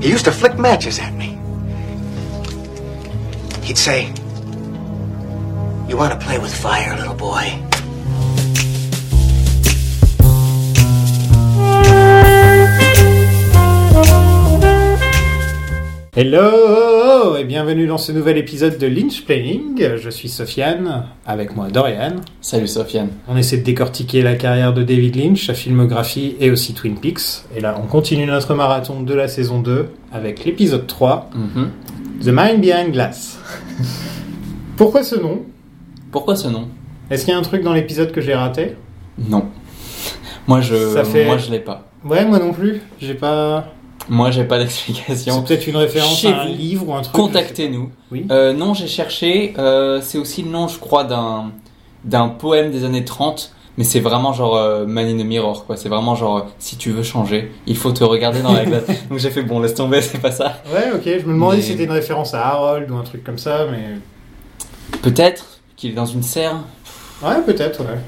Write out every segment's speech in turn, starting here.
he used to flick matches at me. He'd say, You want to play with fire, little boy? Hello et bienvenue dans ce nouvel épisode de Lynch Planning. Je suis Sofiane, avec moi Dorian. Salut Sofiane. On essaie de décortiquer la carrière de David Lynch, sa filmographie et aussi Twin Peaks. Et là, on continue notre marathon de la saison 2 avec l'épisode 3, Mhm. The Mind Behind Glass. Pourquoi ce nom? Pourquoi ce nom? Est-ce qu'il y a un truc dans l'épisode que j'ai raté? Non. Moi je Ça fait- moi je l'ai pas. Ouais, moi non plus. J'ai pas. Moi j'ai pas C'est d'explication. peut-être une référence Chez à un vous, livre ou un truc. Contactez-nous. Oui. Euh, non, j'ai cherché. euh, c'est aussi le nom, je crois, d'un d'un poème des années 30. Mais c'est vraiment genre euh, Man in the Mirror, quoi. C'est vraiment genre, euh, si tu veux changer, il faut te regarder dans la glace. Donc j'ai fait, bon, laisse tomber, c'est pas ça. Ouais, ok. Je me demandais Mais- si c'était une référence à Harold ou un truc comme ça, mais. Peut-être qu'il est dans une serre, Ouais, peut-être, ouais.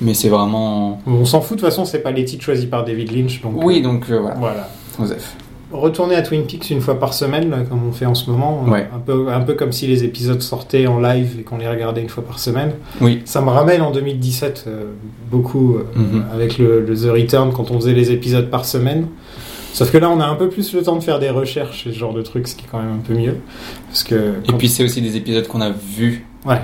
mais c'est vraiment... On s'en fout, de toute façon, c'est pas les titres choisis par David Lynch, donc. Oui, donc euh, voilà, Voilà. Joseph. Retourner à Twin Peaks une fois par semaine, là, comme on fait en ce moment, Ouais. un, peu, un peu comme si les épisodes sortaient en live et qu'on les regardait une fois par semaine. Oui. Ça me ramène en 2017 euh, beaucoup euh, Mhm. avec le, le The Return quand on faisait les épisodes par semaine. Sauf que là, on a un peu plus le temps de faire des recherches et ce genre de trucs, ce qui est quand même un peu mieux. Parce que Et puis c'est aussi des épisodes qu'on a vus ouais,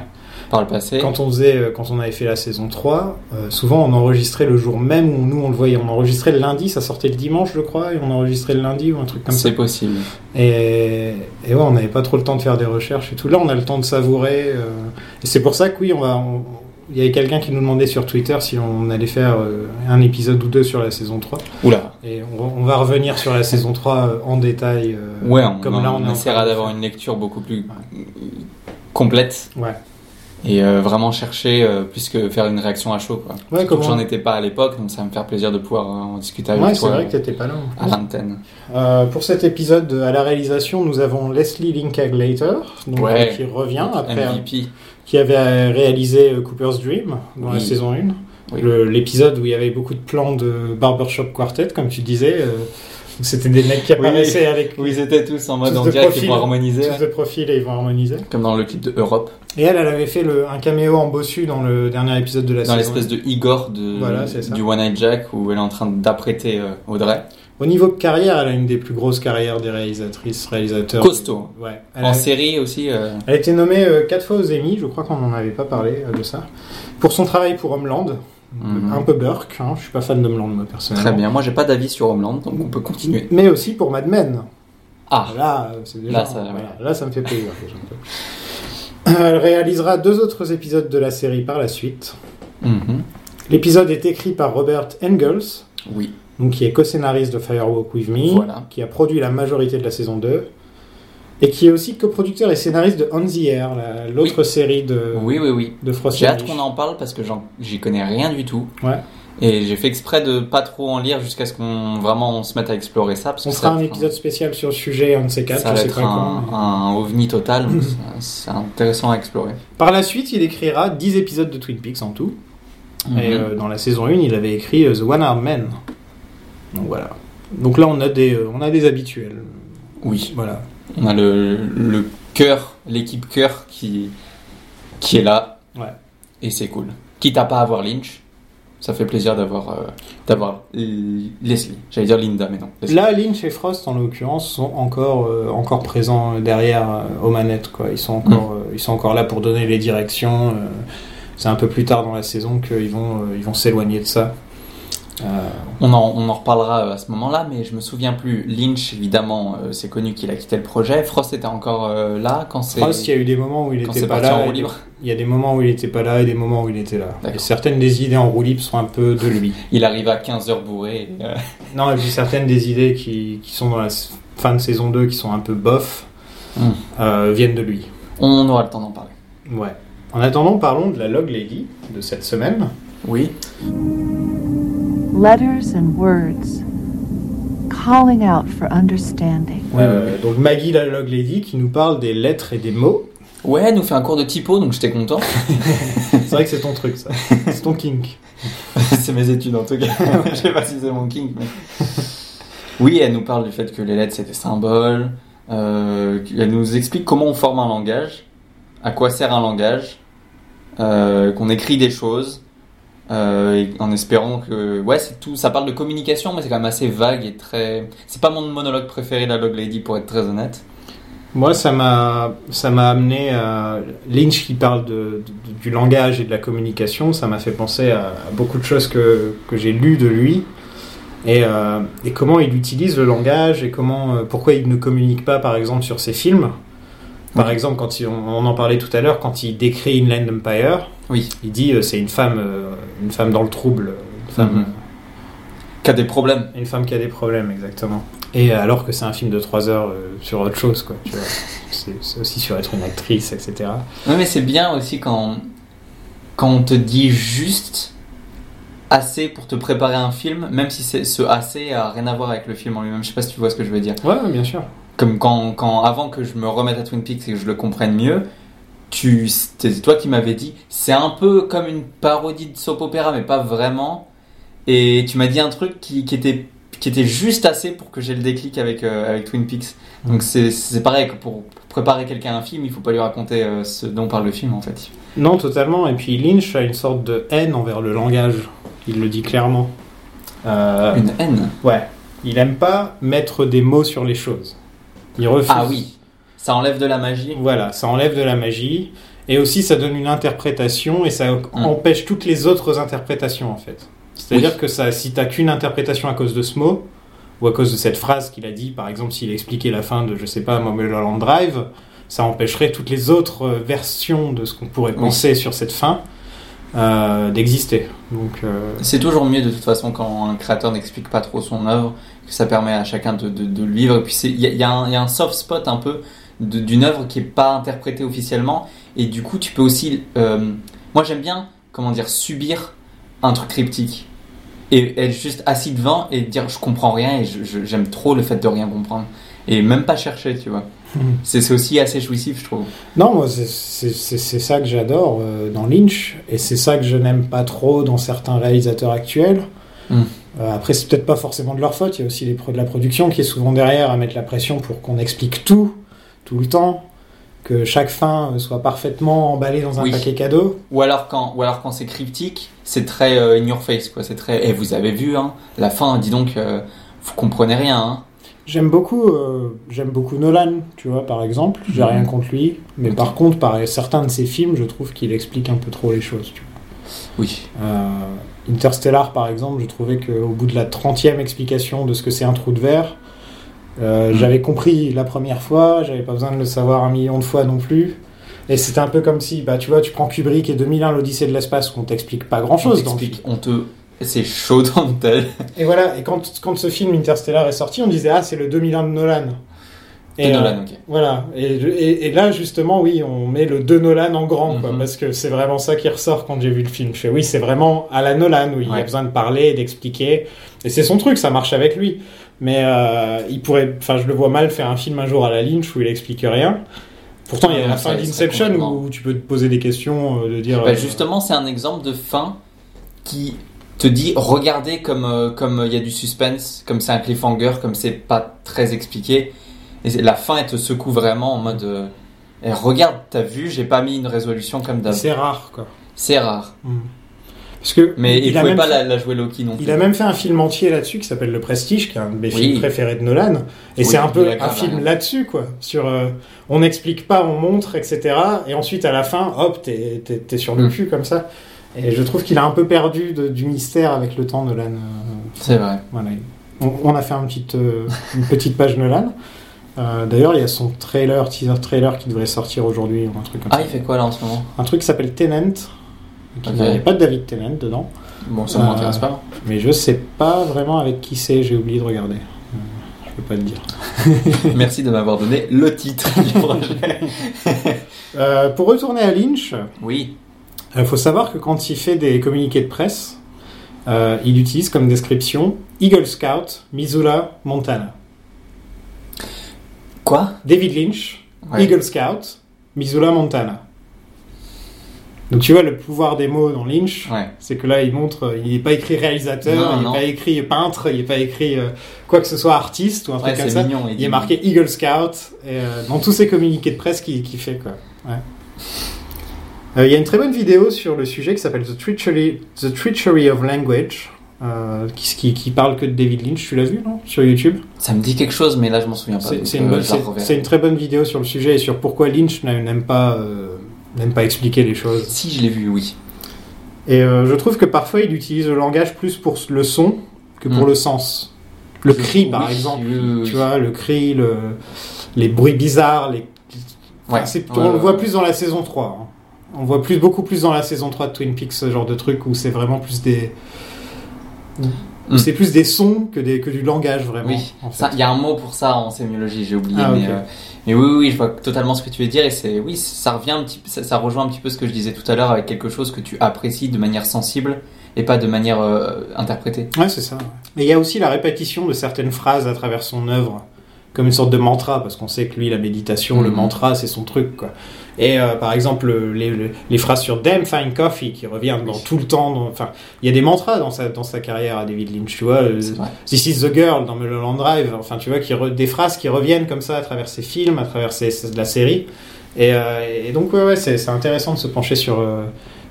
par le passé. quand on faisait, euh, quand on avait fait la saison 3, euh, souvent on enregistrait le jour même où nous on le voyait. On enregistrait le lundi, ça sortait le dimanche, je crois, et on enregistrait le lundi ou un truc comme ça. C'est possible. Et, et ouais, on n'avait pas trop le temps de faire des recherches et tout. Là, on a le temps de savourer. euh, et c'est pour ça que oui, on va. on- il y avait quelqu'un qui nous demandait sur Twitter si on allait faire un épisode ou deux sur la saison 3. Oula. Et on, va revenir sur la saison 3 euh, en détail. Ouais, on, comme on- là, on, essaiera d'avoir une lecture beaucoup plus complète Ouais, et euh, vraiment chercher euh, plus que faire une réaction à chaud. Quoi. ouais Surtout comme que on- j'en étais pas à l'époque, donc ça va me faire plaisir de pouvoir euh, en discuter avec Ouais, c'est toi vrai que t'étais pas là. en à l'antenne. Euh, pour cet épisode, à la réalisation, nous avons Leslie Linkaglater, donc, Ouais. euh, qui revient après, MVP. qui avait réalisé euh, Cooper's Dream dans la saison 1. Oui. Le- L'épisode où il y avait beaucoup de plans de Barbershop Quartet, comme tu disais. Euh, C'était des mecs qui Oui. apparaissaient avec Où ils étaient tous en mode en direct, ils vont harmoniser. tous de profil et ils vont harmoniser. Comme dans le clip de Europe, Et elle, elle avait fait le, un caméo en bossu dans le dernier épisode de la dans saison. l'espèce de Igor de, Voilà, du One Night Jack où elle est en train d'apprêter euh, Audrey. Au niveau de carrière, elle a une des plus grosses carrières des réalisatrices, réalisateurs. Costaud. Ouais. Elle En a, série aussi. euh, elle a été nommée euh, quatre fois aux Emmy, je crois qu'on n'en avait pas parlé euh, de ça. Pour son travail pour Homeland. Mhm. Un peu Burke, hein, je suis pas fan d'Homeland moi personnellement. Très bien. Moi, j'ai pas d'avis sur Homeland, donc on peut continuer. Mais aussi pour Mad Men. Ah, Là, déjà, Là, ça- voilà, là, ça me fait plaisir. Elle réalisera deux autres épisodes de la série par la suite. mhm. L'épisode est écrit par Robert Engels, oui. donc qui est co-scénariste de Firewalk With Me, Voilà. qui a produit la majorité de la saison 2, et qui est aussi coproducteur et scénariste de On the Air, la- l'autre série de, Oui, oui, oui. de Frost J'ai hâte qu'on en parle parce que j'y connais rien du tout. Ouais. Et j'ai fait exprès de pas trop en lire jusqu'à ce qu'on vraiment on se mette à explorer ça. Parce On que fera ça, un épisode spécial sur le sujet, un de ces quatre, ça va être un, mais- ovni total. donc c'est- intéressant à explorer. Par la suite, il écrira 10 épisodes de Twin Peaks en tout. Mhm. Et euh, dans la saison 1, il avait écrit euh, The One Armed Man. Donc voilà. Donc là, on a des, euh, on a des habituels. Oui. Voilà. On a le, le cœur, l'équipe cœur qui, qui est là. Ouais. Et c'est cool. Quitte à pas avoir Lynch, ça fait plaisir d'avoir euh, d'avoir Leslie. J'allais dire Linda, mais non. Leslie. Là, Lynch et Frost, en l'occurrence, sont encore, euh, encore présents derrière euh, aux manettes. Quoi. Ils, sont encore, euh, ils sont encore là pour donner les directions. c'est un peu plus tard dans la saison qu'ils vont ils vont s'éloigner de ça. Euh, On en, on en reparlera euh, à ce moment-là, mais je me souviens plus. Lynch, évidemment, euh, c'est connu qu'il a quitté le projet. Frost était encore là quand c'est. Frost, il y a eu des moments où il quand était c'est pas là. Il y a des moments où il était pas là et des moments où il était là. Et certaines des idées en roue libre sont un peu de lui. Il arrive à 15h bourré. et, euh, Non, et puis certaines des idées qui, qui sont dans la fin de saison 2, qui sont un peu bof, Hmm. euh, viennent de lui. on aura le temps d'en parler. Ouais. En attendant, parlons de la Log Lady de cette semaine. Oui. Letters and words calling out for understanding. Euh, donc Maggie la Log Lady qui nous parle des lettres et des mots. Ouais, elle nous fait un cours de typo, donc j'étais content. C'est vrai que c'est ton truc, ça. C'est ton kink. c'est mes études en tout cas. Je sais pas si c'est mon king, mais. Oui, elle nous parle du fait que les lettres c'est des symboles. Euh, elle nous explique comment on forme un langage, à quoi sert un langage, euh, qu'on écrit des choses, euh, en espérant que ouais c'est tout. Ça parle de communication, mais c'est quand même assez vague et très. C'est pas mon monologue préféré la Log Lady pour être très honnête. Moi, ça m'a, ça m'a amené à Lynch qui parle de, du langage et de la communication. Ça m'a fait penser à, à beaucoup de choses que, que j'ai lues de lui et, euh, et comment il utilise le langage et comment, euh, pourquoi il ne communique pas, par exemple, sur ses films. Par Oui. exemple, quand il- on, on en parlait tout à l'heure, quand il décrit Inland Empire, Oui. il dit euh, c'est une femme, euh, une femme dans le trouble, une femme, Mhm. Qui a des problèmes. une femme qui a des problèmes, exactement. Et euh, alors que c'est un film de 3 heures euh, sur autre chose, quoi. C'est aussi sur être une actrice, etc. Oui, mais c'est bien aussi quand, quand on te dit juste assez pour te préparer un film, même si c'est ce assez a rien à voir avec le film en lui-même. Je sais pas si tu vois ce que je veux dire. Ouais, bien sûr. Comme quand, quand avant que je me remette à Twin Peaks et que je le comprenne mieux, tu, c'est toi qui m'avais dit, c'est un peu comme une parodie de soap opéra, mais pas vraiment. Et tu m'as dit un truc qui, qui était qui était juste assez pour que j'ai le déclic avec euh, avec Twin Peaks. Donc c'est c'est pareil que pour préparer quelqu'un à un film, il faut pas lui raconter euh, ce dont parle le film en fait. Non, totalement. Et puis Lynch a une sorte de haine envers le langage. Il le dit clairement. Euh, Une haine? Ouais. Il aime pas mettre des mots sur les choses. Il refuse. Ah oui, ça enlève de la magie. Voilà, ça enlève de la magie. Et aussi, ça donne une interprétation et ça Mm. empêche toutes les autres interprétations, en fait. C'est-à-dire Oui. que ça, si t'as qu'une interprétation à cause de ce mot, ou à cause de cette phrase qu'il a dit, par exemple, s'il expliquait la fin de, je sais pas, Mulholland Drive, ça empêcherait toutes les autres euh, versions de ce qu'on pourrait Oui. penser sur cette fin euh, d'exister. Donc, euh, C'est toujours mieux de toute façon quand un créateur n'explique pas trop son œuvre, que ça permet à chacun de, de, le vivre. Et puis il y y a un- soft spot un peu d'une œuvre qui est pas interprétée officiellement, et du coup tu peux aussi. euh, moi j'aime bien, comment dire, subir un truc cryptique et être juste assis devant et dire je comprends rien et j'aime trop le fait de rien comprendre et même pas chercher, tu vois. Mhm. C'est aussi assez jouissif, je trouve. Non, moi, c'est- ça que j'adore euh, dans Lynch, et c'est ça que je n'aime pas trop dans certains réalisateurs actuels. Mm. Euh, après, c'est peut-être pas forcément de leur faute, il y a aussi les pro de la production qui est souvent derrière à mettre la pression pour qu'on explique tout, tout le temps, que chaque fin euh, soit parfaitement emballée dans un Oui. paquet cadeau. Ou alors quand, ou alors quand c'est cryptique, c'est très euh, in your face, quoi. C'est très, eh, vous avez vu, hein, la fin, dis donc, euh, vous comprenez rien, hein. J'aime beaucoup, euh, j'aime beaucoup Nolan, tu vois, par exemple. J'ai Mhm. rien contre lui, mais par contre, par certains de ses films, je trouve qu'il explique un peu trop les choses. Tu vois. Oui. Interstellar, par exemple, je trouvais qu'au bout de la 30e explication de ce que c'est un trou de verre, euh, Mm. j'avais compris la première fois, j'avais pas besoin de le savoir un million de fois non plus. Et c'était un peu comme si, bah, tu vois, tu prends Kubrick et 2001, l'Odyssée de l'espace, où on t'explique pas grand On chose le t'explique, on te, c'est chaud dans le tel. Et voilà, et quand, quand ce film Interstellar est sorti, on disait, ah, c'est le 2001 de Nolan. Et euh, Nolan. Voilà, et, et, et là justement, oui, on met le de Nolan en grand, quoi, Mhm. parce que c'est vraiment ça qui ressort quand j'ai vu le film. Je fais, oui, c'est vraiment à la Nolan, où il Ouais. a besoin de parler, d'expliquer, et c'est son truc, ça marche avec lui. Mais euh, il pourrait, enfin, je le vois mal faire un film un jour à la Lynch où il explique rien. Pourtant, il y a la fin d'Inception complètement- où tu peux te poser des questions, euh, de dire. Bah, euh, justement, c'est un exemple de fin qui te dit, regardez comme, comme il y a du suspense, comme c'est un cliffhanger, comme c'est pas très expliqué. Et la fin, elle te secoue vraiment en mode, eh, regarde, t'as vu, j'ai pas mis une résolution comme d'hab. c'est rare, quoi. C'est rare. Mhm. Parce que Mais il, a pouvait même pas fait- la, la jouer Loki non plus. Il a même fait un film entier là-dessus qui s'appelle Le Prestige, qui est un de mes Oui. films préférés de Nolan. Et Oui, c'est un peu un film là-dessus, quoi. Sur, euh, on n'explique pas, on montre, etc. Et ensuite, à la fin, hop, t'es, t'es, t'es sur le Mm. cul comme ça. Et je trouve qu'il a un peu perdu de- du mystère avec le temps, Nolan. Euh, C'est vrai. voilà. On, on a fait un petit, euh, une petite page Nolan. Euh, d'ailleurs, il y a son trailer, teaser trailer qui devrait sortir aujourd'hui ou un truc comme Ah, ça. il fait quoi là en ce moment? Un truc qui s'appelle Tenant. Il n'y a pas de David Tennant dedans. Bon, ça Euh, m'intéresse pas. Mais je sais pas vraiment avec qui c'est, j'ai oublié de regarder. Euh, Je peux pas te dire. Merci de m'avoir donné le titre du projet. Euh, pour retourner à Lynch, Oui. il faut savoir que quand il fait des communiqués de presse, euh, il utilise comme description Eagle Scout, Missoula, Montana. Quoi? David Lynch, Ouais. Eagle Scout, Missoula, Montana. Donc tu vois le pouvoir des mots dans Lynch, Ouais. c'est que là il montre, il n'est pas écrit réalisateur, Non, il n'est pas écrit peintre, il n'est pas écrit euh, quoi que ce soit artiste ou un truc Ouais, comme ça. mignon. Il est marqué Eagle Scout et, euh, dans tous ses communiqués de presse qu'il fait quoi. Ouais. Euh, Il y a une très bonne vidéo sur le sujet qui s'appelle The Treachery, The Treachery of Language, euh, qui, qui, qui parle que de David Lynch. Tu l'as vu non? Sur YouTube? Ça me dit quelque chose, mais là je m'en souviens pas. C'est une, euh, très bonne vidéo sur le sujet et sur pourquoi Lynch n'a- n'aime pas n'aime pas expliquer les choses. Si je l'ai vu, oui. Et euh, je trouve que parfois il utilise le langage plus pour le son que pour Mm. le sens. Le Je- cri par oui, exemple, oui, oui, oui. tu vois, le cri, le, les bruits bizarres, les... Ouais. Enfin, c'est- Ouais, on le voit ouais. plus dans la saison 3. hein. On voit plus, beaucoup plus dans la saison 3 de Twin Peaks ce genre de truc où c'est vraiment plus des... où Mm. C'est plus des sons que, des, que du langage vraiment. Oui, en fait. Ça, Il y a un mot pour ça en sémiologie, j'ai oublié. Ah, mais, euh, mais oui, oui, je vois totalement ce que tu veux dire. Et c'est, oui, ça revient un petit, ça, ça rejoint un petit peu ce que je disais tout à l'heure avec quelque chose que tu apprécies de manière sensible et pas de manière euh, interprétée. Ouais, c'est ça. Mais il y a aussi la répétition de certaines phrases à travers son œuvre, comme une sorte de mantra, parce qu'on sait que lui, la méditation, le Mhm. mantra, c'est son truc, quoi. Et euh, par exemple, les, les, les phrases sur Damn Fine Coffee, qui reviennent dans tout le temps. Enfin, il y a des mantras dans sa, dans sa carrière à David Lynch, tu vois. euh. This is the girl dans Mulholland Drive. Enfin, tu vois, qui re- des phrases qui reviennent comme ça à travers ses films, à travers ses, ses- la série. Et, euh, et donc, ouais, ouais, c'est c'est intéressant de se pencher sur, euh,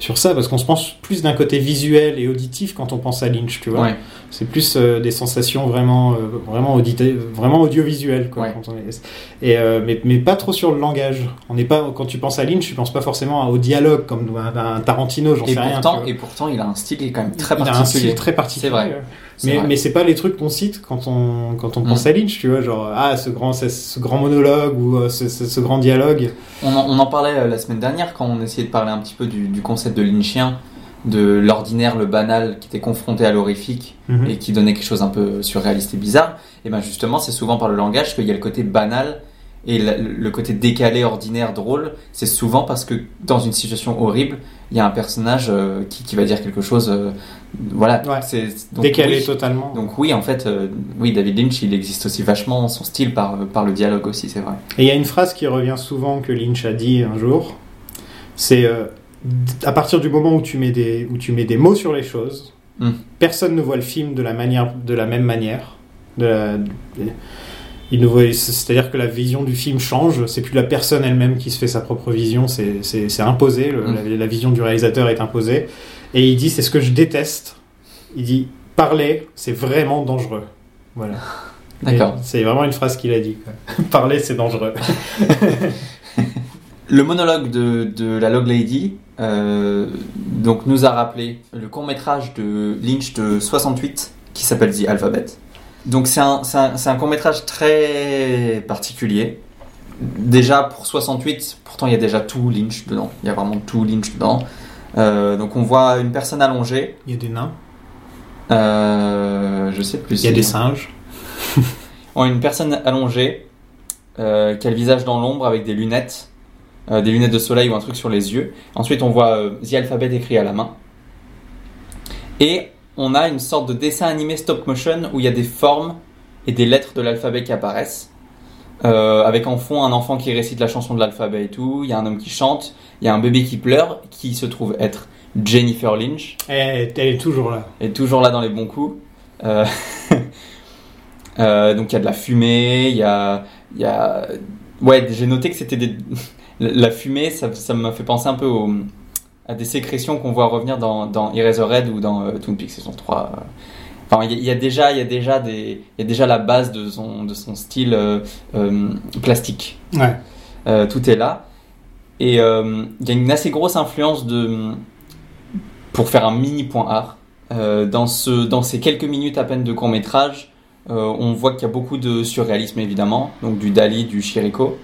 sur ça, parce qu'on se pense plus d'un côté visuel et auditif quand on pense à Lynch, tu vois. Ouais. C'est plus euh, des sensations vraiment, euh, vraiment, audité- vraiment audiovisuelles. Quoi, Ouais. quand on est- et, euh, mais, mais pas trop sur le langage. On n'est pas, quand tu penses à Lynch, tu penses pas forcément au dialogue comme un, un Tarantino, j'en sais rien. pourtant, et pourtant, il a un style qui est quand même très Il a un particulier. style très particulier. C'est vrai. Mais, mais c'est pas les trucs qu'on cite quand on, quand on pense Mm. à Lynch, tu vois, genre, ah, ce grand, ce, ce grand monologue ou euh, ce, ce- ce grand dialogue. On en, on en parlait euh, la semaine dernière quand on essayait de parler un petit peu du, du concept de lynchien, de l'ordinaire, le banal qui était confronté à l'horrifique Mhm. et qui donnait quelque chose un peu surréaliste et bizarre. Et ben justement, c'est souvent par le langage qu'il y a le côté banal et le côté décalé, ordinaire, drôle. C'est souvent parce que dans une situation horrible, il y a un personnage euh, qui, qui va dire quelque chose. euh, voilà. Ouais. C'est Décalé oui. totalement. Donc oui, en fait, euh, oui, David Lynch, il existe aussi vachement son style par, par le dialogue aussi, c'est vrai. Et il y a une phrase qui revient souvent que Lynch a dit un jour. C'est à partir du moment où tu mets des, où tu mets des mots sur les choses, Mm. personne ne voit le film de la manière, de la même manière. De la- de- c'est-à-dire que la vision du film change. C'est plus la personne elle-même qui se fait sa propre vision. C'est, imposé. le- Mm. la, la vision du réalisateur est imposée. Et il dit c'est ce que je déteste. Il dit parler, c'est vraiment dangereux. Voilà. D'accord. C'est vraiment une phrase qu'il a dit. Parler, c'est dangereux. Le monologue de, de la Log Lady euh, donc nous a rappelé le court métrage de Lynch de 68 qui s'appelle The Alphabet. Donc c'est un, c'est un, un court métrage très particulier. Déjà pour 68, pourtant il y a déjà tout Lynch dedans. Il y a vraiment tout Lynch dedans. Euh, donc on voit une personne allongée. Il y a des nains, Euh, je sais plus. il y a des singes. On a une personne allongée euh, qui a le visage dans l'ombre avec des lunettes, euh, des lunettes de soleil ou un truc sur les yeux. Ensuite, on voit The Alphabet écrit à la main. Et on a une sorte de dessin animé stop motion où il y a des formes et des lettres de l'alphabet qui apparaissent. Euh, avec en fond un enfant qui récite la chanson de l'alphabet et tout. Il y a un homme qui chante. Il y a un bébé qui pleure, qui se trouve être Jennifer Lynch Elle, elle est toujours là. est toujours là dans les bons coups. Euh, euh, donc il y a de la fumée, il y a, y a... Ouais, j'ai noté que c'était des... La fumée, ça ça m'a fait penser un peu au- à des sécrétions qu'on voit revenir dans, dans Eraserhead ou dans euh, Peaks saison 3. euh. Enfin, il y, a- il y a déjà, il y a déjà des, il y a déjà la base de son, de son style euh, euh, plastique. Ouais. Tout est là. Et il y a une assez grosse influence de. Pour faire un mini point art, dans, ce, dans ces quelques minutes à peine de court métrage, on voit qu'il y a beaucoup de surréalisme évidemment, donc du Dali, du Chirico.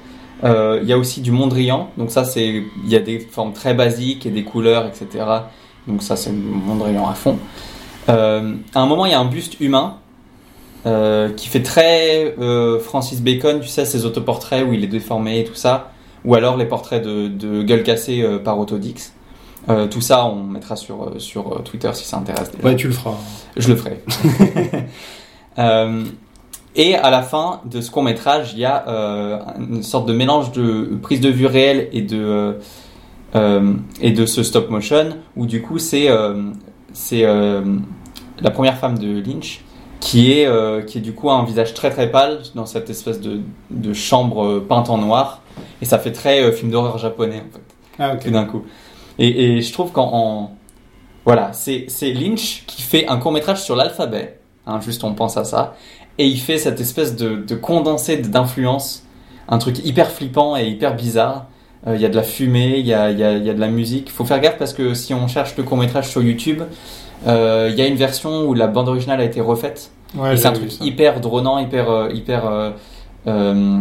Euh, il y a aussi du Mondrian, donc ça c'est. Il y a des formes très basiques et des couleurs, etc. Donc ça c'est Mondrian à fond. Euh, à un moment, il y a un buste humain euh, qui fait très euh, Francis Bacon, tu sais, ses autoportraits où il est déformé et tout ça, ou alors les portraits de, de gueule cassée euh, par Autodix. Euh, tout ça, on mettra sur, euh, sur euh, Twitter si ça intéresse. déjà. Ouais, tu le feras. Je le ferai. Et à la fin de ce court métrage, il y a euh, une sorte de mélange de prise de vue réelle et de, euh, Euh, et de ce stop motion où du coup c'est c'est la première femme de Lynch qui est qui est du coup un visage très très pâle dans cette espèce de, de chambre peinte en noir. Et ça fait très film d'horreur japonais en fait Ah, tout d'un coup. Et, et je trouve qu'en en- voilà, c'est c'est Lynch qui fait un court métrage sur l'alphabet, hein, juste on pense à ça, et il fait cette espèce de, de condensé d'influence, un truc hyper flippant et hyper bizarre. Euh, Il y a de la fumée, il y a, il y, a, il y a de la musique. Faut faire gaffe parce que si on cherche le court métrage sur YouTube, euh, il y a une version où la bande originale a été refaite. Ouais, c'est un truc ça. hyper dronant, hyper, euh, hyper euh,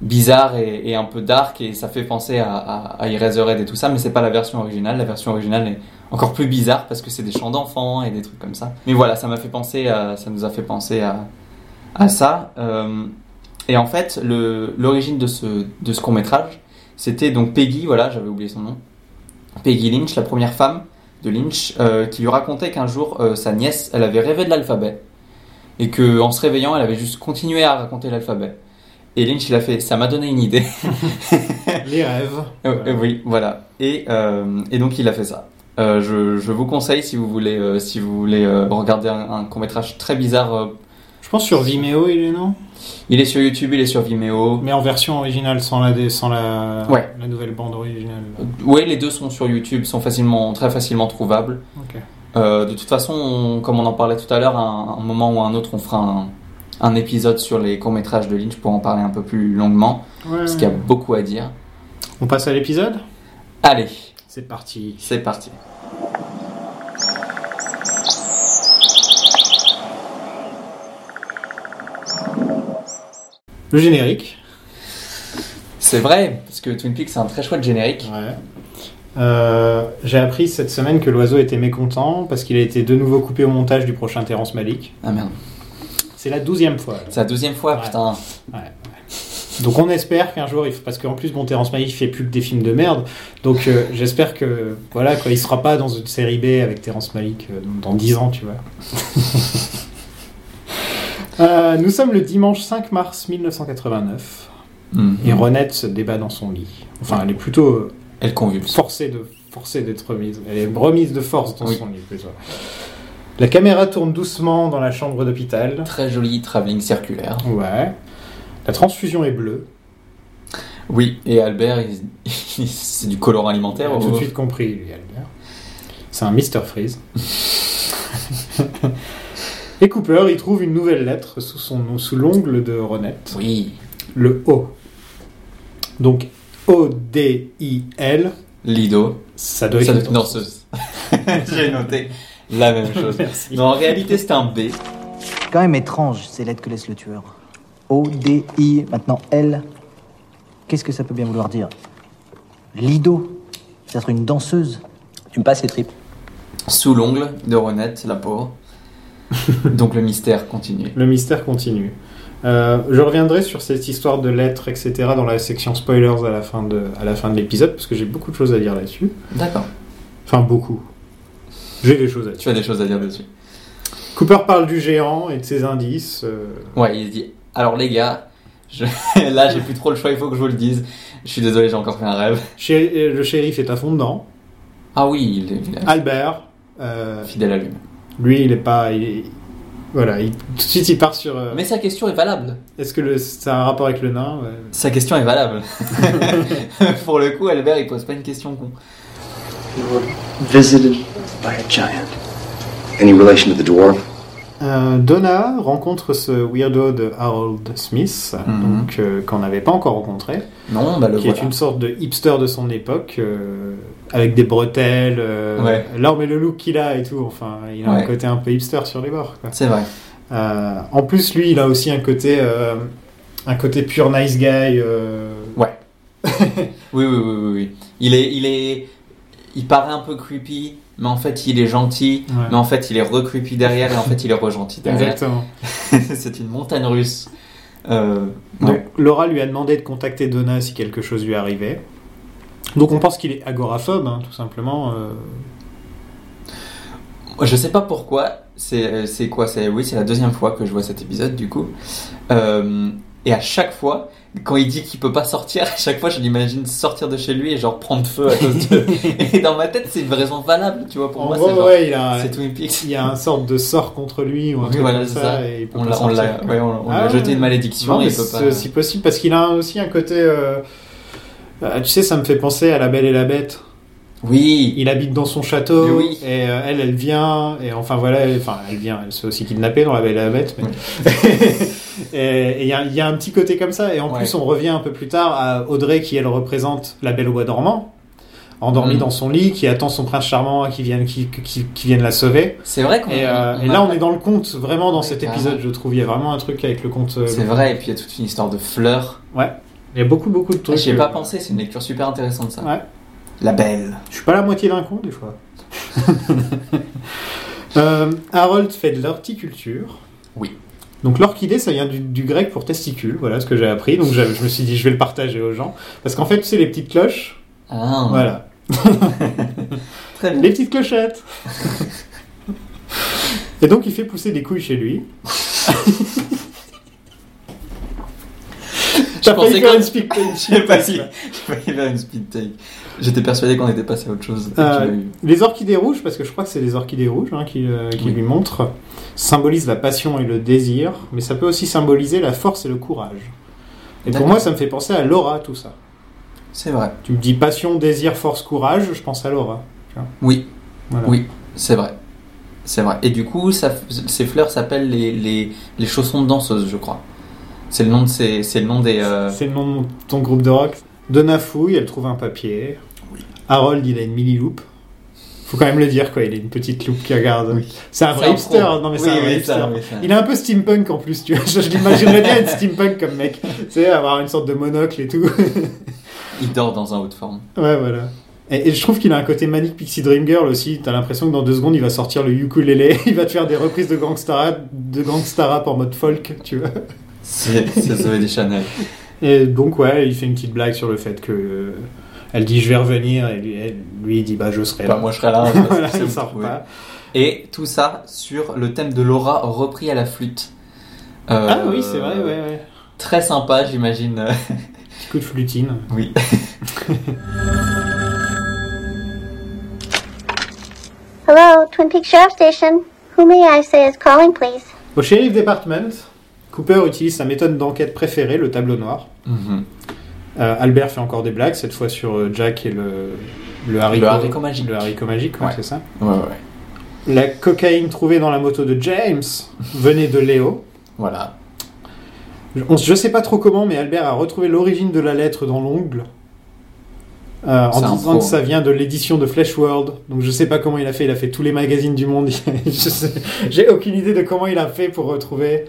bizarre et, et un peu dark et ça fait penser à, à, à Eraserhead et tout ça, mais c'est pas la version originale. La version originale est encore plus bizarre parce que c'est des chants d'enfants et des trucs comme ça. Mais voilà, ça m'a fait penser, à, ça nous a fait penser à, à ça. Euh, et en fait, l'origine de ce, de ce court métrage, c'était donc Peggy, voilà, j'avais oublié son nom, Peggy Lynch, la première femme de Lynch, euh, qui lui racontait qu'un jour euh, sa nièce, elle avait rêvé de l'alphabet et que en se réveillant, elle avait juste continué à raconter l'alphabet. Et Lynch, il a fait, ça m'a donné une idée. Les rêves. Oui, voilà. Et, et donc il a fait ça. Euh, je, je vous conseille si vous voulez, euh, si vous voulez euh, regarder un, un court métrage très bizarre. Pense sur Vimeo, il est, non? Il est sur YouTube, il est sur Vimeo. Mais en version originale, sans la, sans la, Ouais. la nouvelle bande originale. Oui, les deux sont sur YouTube, sont facilement, très facilement trouvables. Ok. Euh, de toute façon, on- comme on en parlait tout à l'heure, à un, un moment ou un autre, on fera un, un épisode sur les courts métrages de Lynch pour en parler un peu plus longuement, Ouais. parce qu'il y a beaucoup à dire. On passe à l'épisode? Allez, C'est parti. c'est parti. Le générique. C'est vrai, parce que Twin Peaks c'est un très chouette générique. Ouais. Euh, J'ai appris cette semaine que l'oiseau était mécontent parce qu'il a été de nouveau coupé au montage du prochain Terrence Malick. Ah merde, C'est la douzième fois. c'est la deuxième fois, Ouais. putain. Donc on espère qu'un jour, il parce qu'en plus, bon, Terrence Malick fait plus que des films de merde. Donc euh, j'espère que voilà, quoi, il sera pas dans une série B avec Terrence Malick euh, dans 10 ans, tu vois. Euh, nous sommes le dimanche 5 mars 1989 Mhm. et Ronette se débat dans son lit. Enfin, elle est plutôt euh, Elle convulse. forcée de forcée d'être remise. Elle est remise de force dans Oui. son lit plutôt. La caméra tourne doucement dans la chambre d'hôpital. Très joli travelling circulaire. Ouais. La transfusion est bleue. Oui, et Albert, il- il- c'est du colorant Il alimentaire. a ou- tout de suite compris, lui, Albert. C'est un Mr. Freeze. Et Cooper, il trouve une nouvelle lettre sous, son, sous l'ongle de Ronette, Oui, le O. Donc, O-D-I-L, Lido. ça doit être Ça doit une danseuse. J'ai noté la même chose. Merci. Non, en réalité, c'est un B. Quand même étrange ces lettres que laisse le tueur. O, D, I, maintenant L. Qu'est-ce que ça peut bien vouloir dire? Lido C'est-être une danseuse Tu me passes les tripes Sous l'ongle de Renette, la pauvre. Donc le mystère continue. Le mystère continue. Euh, je reviendrai sur cette histoire de lettres, etc., dans la section spoilers à la fin de, à la fin de l'épisode, parce que j'ai beaucoup de choses à dire là-dessus. D'accord. Enfin, beaucoup. J'ai des choses à dire. Tu as des choses à dire dessus. Cooper parle du géant et de ses indices. euh, Ouais, il se dit Alors les gars, je- là j'ai plus trop le choix, il faut que je vous le dise. Je suis désolé, j'ai encore fait un rêve. Chéri- euh, le shérif est à fond dedans. Ah oui, il est, il est Albert, euh, fidèle à lui. Lui, il est pas. il est- voilà, il- tout de suite il part sur. euh, Mais sa question est valable. Est-ce que le- ça a un rapport avec le nain ouais. Sa question est valable. Pour le coup, Albert, il pose pas une question con. You were visited by a giant. Any relation to the dwarf? Euh, Donna rencontre ce weirdo de Harold Smith, Mhm. donc euh, qu'on n'avait pas encore rencontré, Non, bah le qui voilà. est une sorte de hipster de son époque, euh, avec des bretelles, Ouais. l'arme et le look qu'il a et tout. Enfin, il a un côté un peu hipster sur les bords. C'est vrai. En plus, lui, il a aussi un côté, un côté pure nice guy. Ouais. oui, oui, oui, oui, oui. Il est, il est, il paraît un peu creepy, mais en fait il est gentil, Ouais. mais en fait il est re-creepy derrière et en fait il est re-gentil derrière. Exactement. C'est une montagne russe. Euh, ouais. Donc, Laura lui a demandé de contacter Donna si quelque chose lui arrivait. Donc on pense qu'il est agoraphobe, hein, tout simplement. euh. Je sais pas pourquoi. C'est, c'est quoi? C'est oui, c'est la deuxième fois que je vois cet épisode du coup. Euh, Et à chaque fois, quand il dit qu'il peut pas sortir, à chaque fois, je l'imagine sortir de chez lui et genre prendre feu à cause de. et dans ma tête, c'est une raison valable, tu vois. Pour En moi, c'est ouais, il a, C'est Twin Peaks. il y a un sorte de sort contre lui ou un Oui, truc voilà, comme ça, ça. et il peut On l'a, ouais, Ah jeté une malédiction Non, et mais il peut c'est pas. possible parce qu'il a aussi un côté. euh, euh, tu sais, ça me fait penser à La Belle et la Bête. Oui. Il habite dans son château oui. et euh, elle, elle vient et enfin voilà, elle- enfin elle vient, elle se fait aussi kidnapper dans La Belle et la Bête. mais- et il y, a- il y a un petit côté comme ça et en Ouais. plus on revient un peu plus tard à Audrey qui elle représente La Belle au bois dormant, endormie Mm. dans son lit, qui attend son prince charmant qui vienne qui, qui, qui vienne la sauver. C'est vrai qu'on. Et, euh, et là on est dans le conte vraiment dans Ouais, cet carrément. épisode je trouve il y a vraiment un truc avec le conte. euh, C'est vrai, et puis il y a toute une histoire de fleurs. Ouais. Il y a beaucoup beaucoup de trucs. J'y ai euh, pas pensé, c'est une lecture super intéressante ça. Ouais. La belle. Je suis pas la moitié d'un con, des fois. Euh, Harold fait de l'horticulture. Oui. Donc l'orchidée, ça vient du, du grec pour testicule, voilà ce que j'ai appris. Donc je, je me suis dit, je vais le partager aux gens. Parce qu'en fait, tu sais, les petites cloches, Ah, voilà. Très bien. Les petites clochettes Et donc il fait pousser des couilles chez lui. T'as pensais qu'on- une speak Je sais pas si. Je vais faire une speed take. J'étais persuadé qu'on était passé à autre chose. Euh, Les orchidées rouges, parce que je crois que c'est les orchidées rouges hein, qui, euh, qui Oui. lui montrent, symbolisent la passion et le désir, mais ça peut aussi symboliser la force et le courage. Et pour moi, ça me fait penser à Laura, tout ça. C'est vrai. Tu me dis passion, désir, force, courage, je pense à Laura. Oui, Voilà. oui, c'est vrai. C'est vrai. Et du coup, ça, ces fleurs s'appellent les, les, les chaussons de danseuse, je crois. C'est le nom de ces, c'est le nom des. euh, C'est le nom de ton groupe de rock. Donna fouille, elle trouve un papier. Harold, il a une mini loupe. Faut quand même le dire, quoi. Il a une petite loupe qui regarde. Oui. C'est un vrai hipster. pro. Non, mais Oui, c'est un vrai hipster. ça. Il est un peu steampunk en plus, tu vois. Je, je l'imaginerais bien être steampunk comme mec. Tu sais, avoir une sorte de monocle et tout. Il dort dans un haut de forme. Ouais, voilà. Et, et je trouve qu'il a un côté Manic Pixie Dream Girl aussi. T'as l'impression que dans deux secondes, il va sortir le ukulélé. Il va te faire des reprises de gangsta rap, de gangsta rap en mode folk, tu vois. C'est c'est Zoé Deschanel. Et donc, ouais, il fait une petite blague sur le fait que. euh, elle dit je vais revenir et lui, elle- lui, il dit bah je serai là. Bah, moi, je serai là. voilà, il sort pas. Et tout ça sur le thème de Laura repris à la flûte. Euh, Ah oui, c'est vrai, ouais, ouais. Très sympa, j'imagine. Petit coup de flutine. Oui. Hello, Twin Peaks Sheriff Station. Who may I say is calling, please? Au sheriff department, Cooper utilise sa méthode d'enquête préférée, le tableau noir. Mhm. Euh, Albert fait encore des blagues, cette fois sur euh, Jack et le, le haricot, Le haricot magique. Le haricot magique, ouais, c'est ça. Ouais, ouais. La cocaïne trouvée dans la moto de James venait de Léo. Voilà. Je, on- je sais pas trop comment, mais Albert a retrouvé l'origine de la lettre dans l'ongle. euh, en disant que ça vient de l'édition de Flash World. Donc je sais pas comment il a fait, il a fait tous les magazines du monde. J'ai aucune idée de comment il a fait pour retrouver.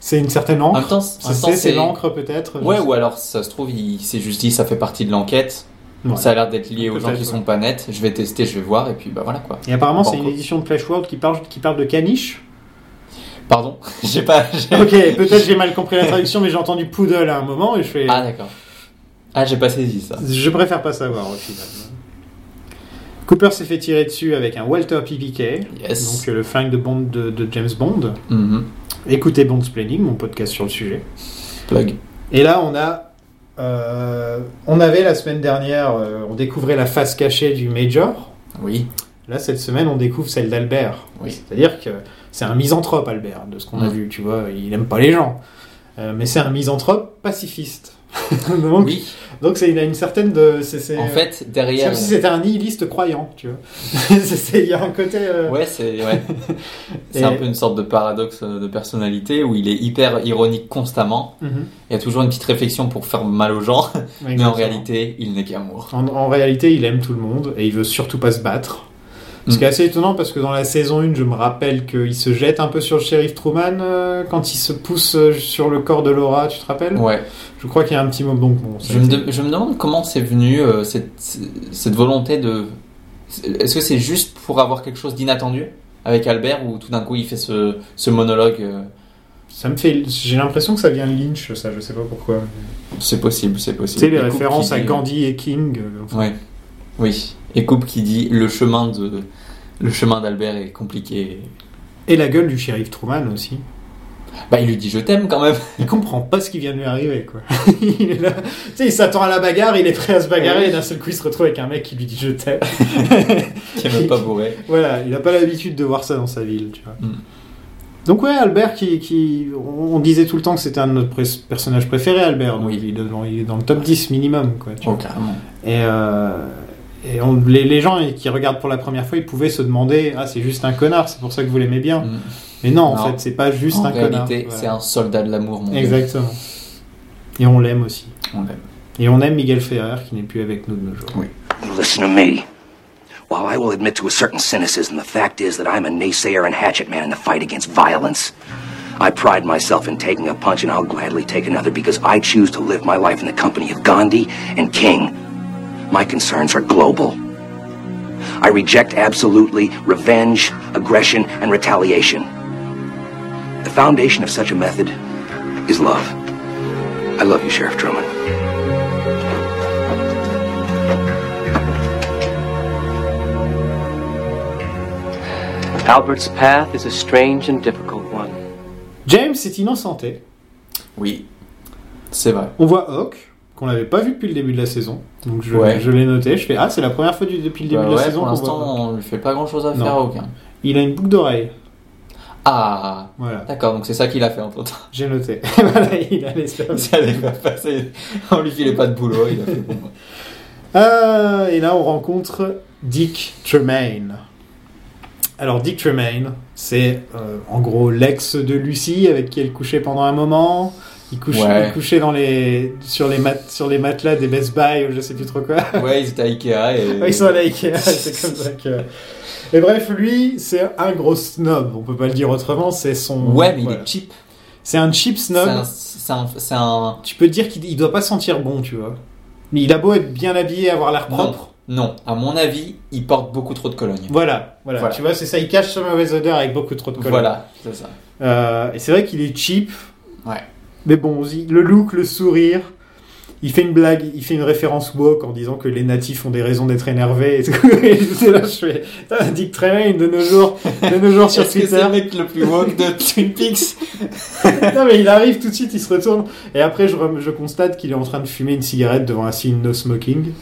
C'est une certaine encre. C'est- l'encre peut-être. Ouais, ou alors ça se trouve, il s'est juste dit ça fait partie de l'enquête. Ouais. Ça a l'air d'être lié aux gens qui sont pas nets. Je vais tester, je vais voir, et puis bah voilà quoi. Et apparemment c'est une édition de Flash World qui parle, qui parle de caniche. Pardon, j'ai pas. Ok, peut-être j'ai mal compris la traduction, mais j'ai entendu poodle à un moment et je fais. Ah d'accord. Ah, j'ai pas saisi ça. Je préfère pas savoir au final. Cooper s'est fait tirer dessus avec un Walter PPK, Yes. donc euh, le flingue de, Bond, de, de James Bond. Mhm. Écoutez Bond's Planning, mon podcast sur le sujet. Plug. Et là, on a, euh, on avait la semaine dernière, euh, on découvrait la face cachée du Major. Oui. Là, cette semaine, on découvre celle d'Albert. Oui. C'est-à-dire que c'est un misanthrope, Albert, de ce qu'on a Mm. vu. Tu vois, il aime pas les gens, Euh, mais c'est un misanthrope pacifiste. donc, oui. donc c'est, il a une certaine de, En fait, derrière. comme si c'était un nihiliste croyant, tu vois. Il y a un côté. euh, Ouais, c'est ouais. c'est un peu une sorte de paradoxe euh, de personnalité où il est hyper ironique constamment. mhm, Il y a toujours une petite réflexion pour faire mal aux gens, mais en réalité, il n'est qu'amour. En, en réalité, il aime tout le monde et il veut surtout pas se battre. Ce Mm. qui est assez étonnant parce que dans la saison 1, je me rappelle qu'il se jette un peu sur le shérif Truman euh, quand il se pousse sur le corps de Laura, tu te rappelles? Ouais. Je crois qu'il y a un petit moment. Donc, bon, Je me, de- je me demande comment c'est venu euh, cette, cette volonté de. Est-ce que c'est juste pour avoir quelque chose d'inattendu avec Albert ou tout d'un coup il fait ce, ce monologue euh, ça me fait. J'ai l'impression que ça vient de Lynch, ça, je sais pas pourquoi. C'est possible, c'est Tu possible. sais, les références à dit- Gandhi et King. euh, enfin, Ouais. Oui. Et Coupe qui dit le chemin de le chemin d'Albert est compliqué. Et la gueule du shérif Truman aussi. Bah, il lui dit je t'aime quand même. Il comprend pas ce qui vient de lui arriver, quoi. il est là, tu sais, il s'attend à la bagarre, il est prêt à se bagarrer, et d'un seul coup, il se retrouve avec un mec qui lui dit je t'aime. Qui est même pas bourré. Voilà, il a pas l'habitude de voir ça dans sa ville, tu vois. Mm. Donc ouais, Albert, qui, qui, on disait tout le temps que c'était un de nos pré- personnages préférés, Albert. Donc Oui. il, est dans, il est dans le top 10 minimum, quoi. tu Oh, vois. carrément. Et, euh, et on- les, les gens qui regardent pour la première fois, ils pouvaient se demander, ah, c'est juste un connard, c'est pour ça que vous l'aimez bien. Mm. Mais non, en Non. fait, c'est pas juste en un connard. réalité, Voilà. c'est un soldat de l'amour, mon Dieu. Exactement. Et on l'aime aussi. On l'aime. Et on aime Miguel Ferrer, qui n'est plus avec nous de nos jours. Oui. Listen to me. While I will admit to a certain cynicism, the fact is that I'm a naysayer and hatchet man in the fight against violence. I pride myself in taking a punch, and I'll gladly take another because I choose to live my life in the company of Gandhi and King. My concerns are global. I reject absolutely revenge, aggression, and retaliation. The foundation of such a method is love. I love you, Sheriff Truman. Albert's path is a strange and difficult one. James est innocenté. Oui. C'est vrai. On voit Hawk, qu'on n'avait pas vu depuis le début de la saison. Donc je, Ouais. je l'ai noté. Je fais, ah, c'est la première fois depuis le début Bah de la ouais, saison pour l'instant, Hawk. on lui fait pas grand chose à Non. faire, aucun. Il a une boucle d'oreille. Ah, Voilà, d'accord, donc c'est ça qu'il a fait entre temps. j'ai noté. il a allait pas passer. On lui filait pas de boulot, il a fait bon. Euh, et là, on rencontre Dick Tremaine. Alors, Dick Tremaine, c'est euh, en gros l'ex de Lucy avec qui elle couchait pendant un moment. Il, Ouais. il couchait dans les, sur, les mat- sur les matelas des Best Buy ou je sais plus trop quoi. Ouais, ils étaient à Ikea et. Ouais, Ils sont à la Ikea, c'est comme ça que. Et bref, lui, c'est un gros snob. On peut pas le dire autrement. C'est son. Ouais, mais il est cheap. C'est un cheap snob. c'est un, Tu peux dire qu'il il doit pas sentir bon, tu vois. Mais il a beau être bien habillé, avoir l'air propre. Non, à mon avis, il porte beaucoup trop de cologne. Voilà, voilà, Voilà. Tu vois, c'est ça. Il cache sa mauvaise odeur avec beaucoup trop de colle. Voilà, c'est ça. Euh, et c'est vrai qu'il est cheap. Ouais. Mais bon, le look, le sourire. Il fait une blague, il fait une référence woke en disant que les natifs ont des raisons d'être énervés et tout. Et là, je fais, Dick Tremaine de nos jours, de nos jours sur que c'est Twitter. le mec le plus woke de Twin Peaks non mais il arrive tout de suite, il se retourne et après je, constate qu'il est en train de fumer une cigarette devant un signe no smoking,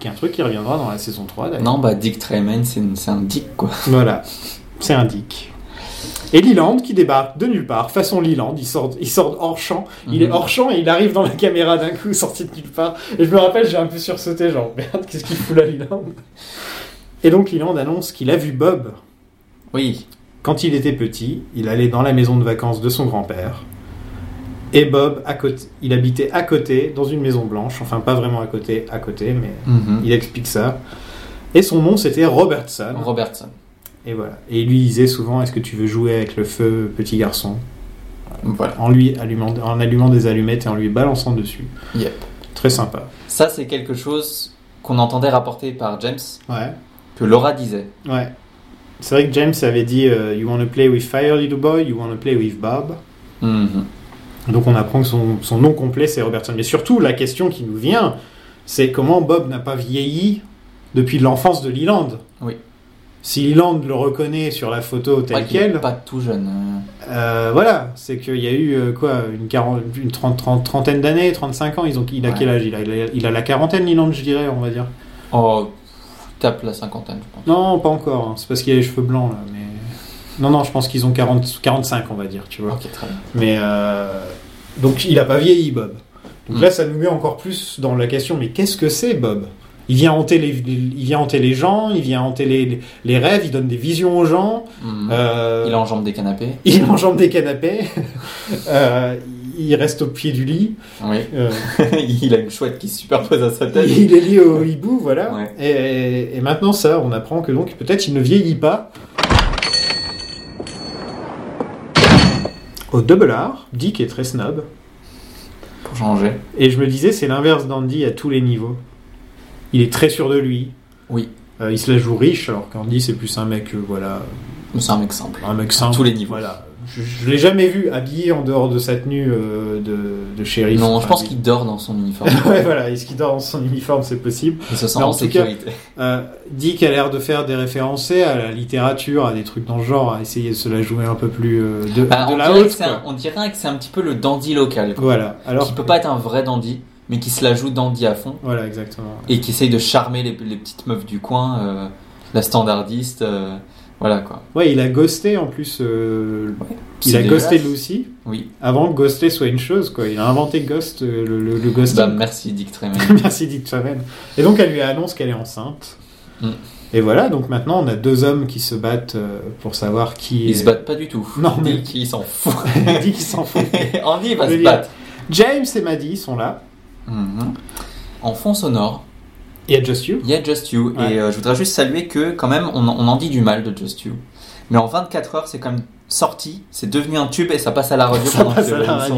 qui est un truc qui reviendra dans la saison 3 d'ailleurs. Non, bah Dick Tremaine, c'est un dick quoi. Voilà, c'est un dick. Et Leland qui débarque de nulle part, façon Leland, il sort, il sort hors champ, il est Mhm. hors champ et il arrive dans la caméra d'un coup, sorti de nulle part. Et je me rappelle, j'ai un peu sursauté, genre merde, qu'est-ce qu'il fout là Leland? Et donc Leland annonce qu'il a vu Bob Oui. Quand il était petit, il allait dans la maison de vacances de son grand-père. Et Bob, à côté, il habitait à côté, dans une maison blanche. Enfin, pas vraiment à côté, à côté, mais Mhm. il explique ça. Et son nom, c'était Robertson. Robertson. Et voilà. Et il lui disait souvent Est-ce que tu veux jouer avec le feu, petit garçon? Voilà. en, lui allumant, en allumant des allumettes et en lui balançant dessus. Yep. Très sympa. Ça, c'est quelque chose qu'on entendait rapporter par James, Ouais. que Laura disait. Ouais. C'est vrai que James avait dit euh, You want to play with fire, little boy? You want to play with Bob? Mhm. Donc on apprend que son, son nom complet c'est Robertson. Mais surtout, la question qui nous vient, c'est comment Bob n'a pas vieilli depuis l'enfance de Leland? Oui. Si Leland le reconnaît sur la photo telle quelle, pas tout jeune. euh. euh, voilà, c'est qu'il y a eu euh, quoi, une, quaran- une trente- trente- trentaine d'années, 35 ans, ils ont, il a Ouais. quel âge? Il a, il, a, il a la quarantaine Leland, je dirais, on va dire. Oh, tape la cinquantaine, je pense. Non, pas encore, hein. c'est parce qu'il a les cheveux blancs là, mais... Non, non, je pense qu'ils ont 40, 45, on va dire, tu vois. Ok, très bien. Mais euh, donc il a pas vieilli Bob. Donc Mm. là ça nous met encore plus dans la question mais qu'est-ce que c'est Bob? Il vient hanter les, il vient hanter les gens, il vient hanter les, les rêves, il donne des visions aux gens. Mhm. euh, Il enjambe des canapés. il enjambe des canapés. euh, il reste au pied du lit. Oui. euh, il a une chouette qui se superpose à sa tête. il est lié au hibou, voilà. Ouais. Et, et maintenant ça, on apprend que donc peut-être il ne vieillit pas. Au double R, Dick est très snob. Pour changer. Et je me disais, c'est l'inverse d'Andy à tous les niveaux. Il est très sûr de lui. Oui. Euh, il se la joue riche, alors qu'Andy, c'est plus un mec, euh, voilà, c'est un mec simple. un mec simple. tous les niveaux. Voilà. je, je l'ai jamais vu habillé en dehors de sa tenue euh, de, de shérif. Non, je pense il- qu'il dort dans son uniforme. ouais, voilà, est-ce qu'il dort dans son uniforme, c'est possible. Il se sent Mais en en tout cas, sécurité. Euh, Dick a l'air de faire des référencés à la littérature, à des trucs dans le genre, à essayer de se la jouer un peu plus euh, de, Bah, de on, la dirait haute. un, on dirait que c'est un petit peu le dandy local. quoi. Voilà, alors qui peut pas être un vrai dandy, mais qui se la joue dandy à fond Voilà, exactement. et qui essaye de charmer les, les petites meufs du coin, euh, la standardiste. euh, voilà quoi. Ouais, il a ghosté en plus. euh, il C'est a ghosté. Lucy Oui. avant que ghoster soit une chose, quoi. Il a inventé Ghost, euh, le, le, le ghosting. Bah, merci Dick Tremaine. Merci Dick Traven. Et donc elle lui annonce qu'elle est enceinte. Mm. Et voilà, donc maintenant on a deux hommes qui se battent pour savoir qui Ils est... se battent pas du tout. Non, mais- Dick, il s'en fout. Dick il s'en fout. Andy va se dire, battre. James et Maddie sont là. Mhm. En fond sonore, Il y a Just You. il y a Just You. Ouais. Et euh, je voudrais juste saluer que, quand même, on, on en dit du mal de Just You. Mais en 24 heures, c'est quand même sorti, c'est devenu un tube et ça passe à la radio Ça passe à la.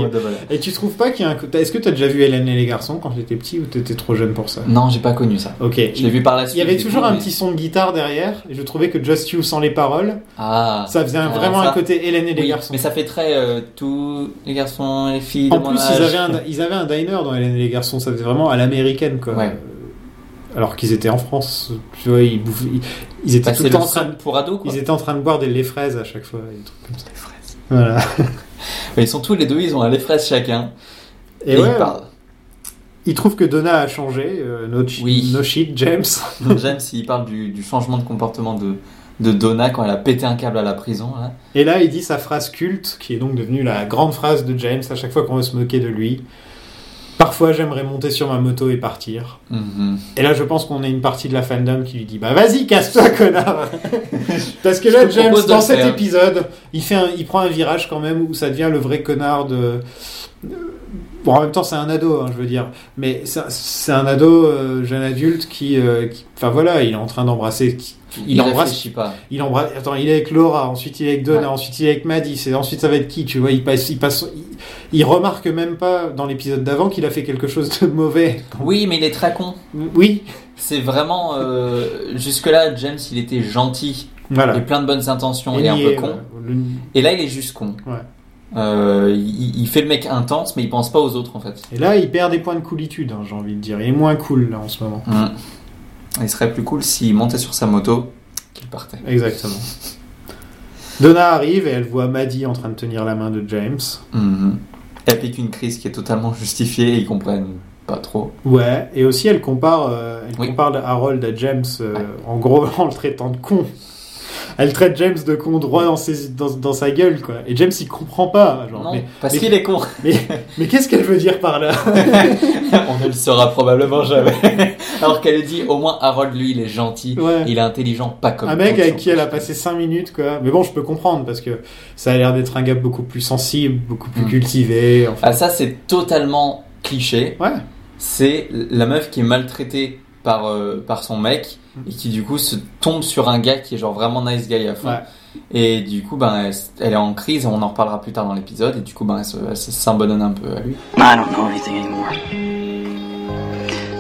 Et tu trouves pas qu'il y a un... côté- Est-ce que t'as déjà vu Hélène et les garçons quand t'étais petit ou t'étais trop jeune pour ça? Non, j'ai pas connu ça. Ok. Je l'ai vu par la suite. Il y avait toujours coup, un mais- petit son de guitare derrière, et je trouvais que Just You sans les paroles, Ah. ça faisait Ah, vraiment ça- un côté Hélène et les Oui, garçons. mais ça fait très euh, tous les garçons et les filles En de mon plus, âge. ils avaient, un, ils avaient un diner dans Hélène et les garçons, ça faisait vraiment à l'américaine, quoi. Ouais. Alors qu'ils étaient en France, tu vois, ils, bouffaient- ils, ils étaient Bah, tout le temps le en train de, pour ados quoi. ils étaient en train de boire des lait fraises à chaque fois, et des trucs comme ça. Les fraises. Voilà. Mais ils sont tous les deux, ils ont un lait fraise chacun. Et, Et, ouais, ils parlent. il trouve que Donna a changé, euh, no, chi- Oui. no shit, James. James, il parle du, du changement de comportement de, de Donna quand elle a pété un câble à la prison. Là. Et là, il dit sa phrase culte, qui est donc devenue la grande phrase de James à chaque fois qu'on veut se moquer de lui. Parfois, j'aimerais monter sur ma moto et partir. Mhm. Et là, je pense qu'on a une partie de la fandom qui lui dit Bah vas-y, casse-toi, connard Parce que là, James, dans cet faire. épisode, il, fait un- il prend un virage quand même où ça devient le vrai connard de. Bon, en même temps, c'est un ado, hein, je veux dire. Mais c'est un ado, euh, jeune adulte, qui, euh, qui- Enfin voilà, il est en train d'embrasser. Il, Il embrasse- pas. Il embrasse. Attends, il est avec Laura, ensuite il est avec Donna, Ouais. ensuite il est avec Maddie, c'est ensuite ça va être qui, tu vois Il passe, il passe, il, il remarque même pas dans l'épisode d'avant qu'il a fait quelque chose de mauvais. Oui, mais il est très con. Oui, C'est vraiment. euh, Jusque-là, James, il était gentil voilà. et plein de bonnes intentions et, un niais, peu con. Le- Et là, il est juste con. Ouais. Euh, il, il fait le mec intense, mais il pense pas aux autres en fait. Et là, il perd des points de coolitude, hein, j'ai envie de dire. Il est moins cool là en ce moment. Mhm. Il serait plus cool s'il montait sur sa moto qu'il partait. Exactement. Donna arrive et elle voit Maddie en train de tenir la main de James. Mhm. Elle pique une crise qui est totalement justifiée et ils comprennent pas trop. Ouais, et aussi elle compare, euh, elle Oui. compare Harold à James, euh, Ouais. en gros en le traitant de con. Elle traite James de con droit dans, ses, dans, dans sa gueule, quoi. Et James il comprend pas. Genre, non, mais parce qu'il est con. mais qu'est-ce qu'elle veut dire par là On ne le saura probablement jamais. Alors qu'elle dit au moins Harold, lui, il est gentil, Ouais. il est intelligent, pas comme Un mec avec qui elle a passé 5 minutes, quoi. Mais bon, je peux comprendre parce que ça a l'air d'être un gars beaucoup plus sensible, beaucoup plus Mm. cultivé. Enfin, Ah, ça, c'est totalement cliché. ouais. C'est la meuf qui est maltraitée par, euh, par son mec et qui, du coup, se tombe sur un gars qui est genre vraiment nice guy à fond. Ouais. Et du coup, ben, elle, elle est en crise et on en reparlera plus tard dans l'épisode. Et du coup, ben, elle se- elle s'abandonne un peu à lui. I don't know anything anymore.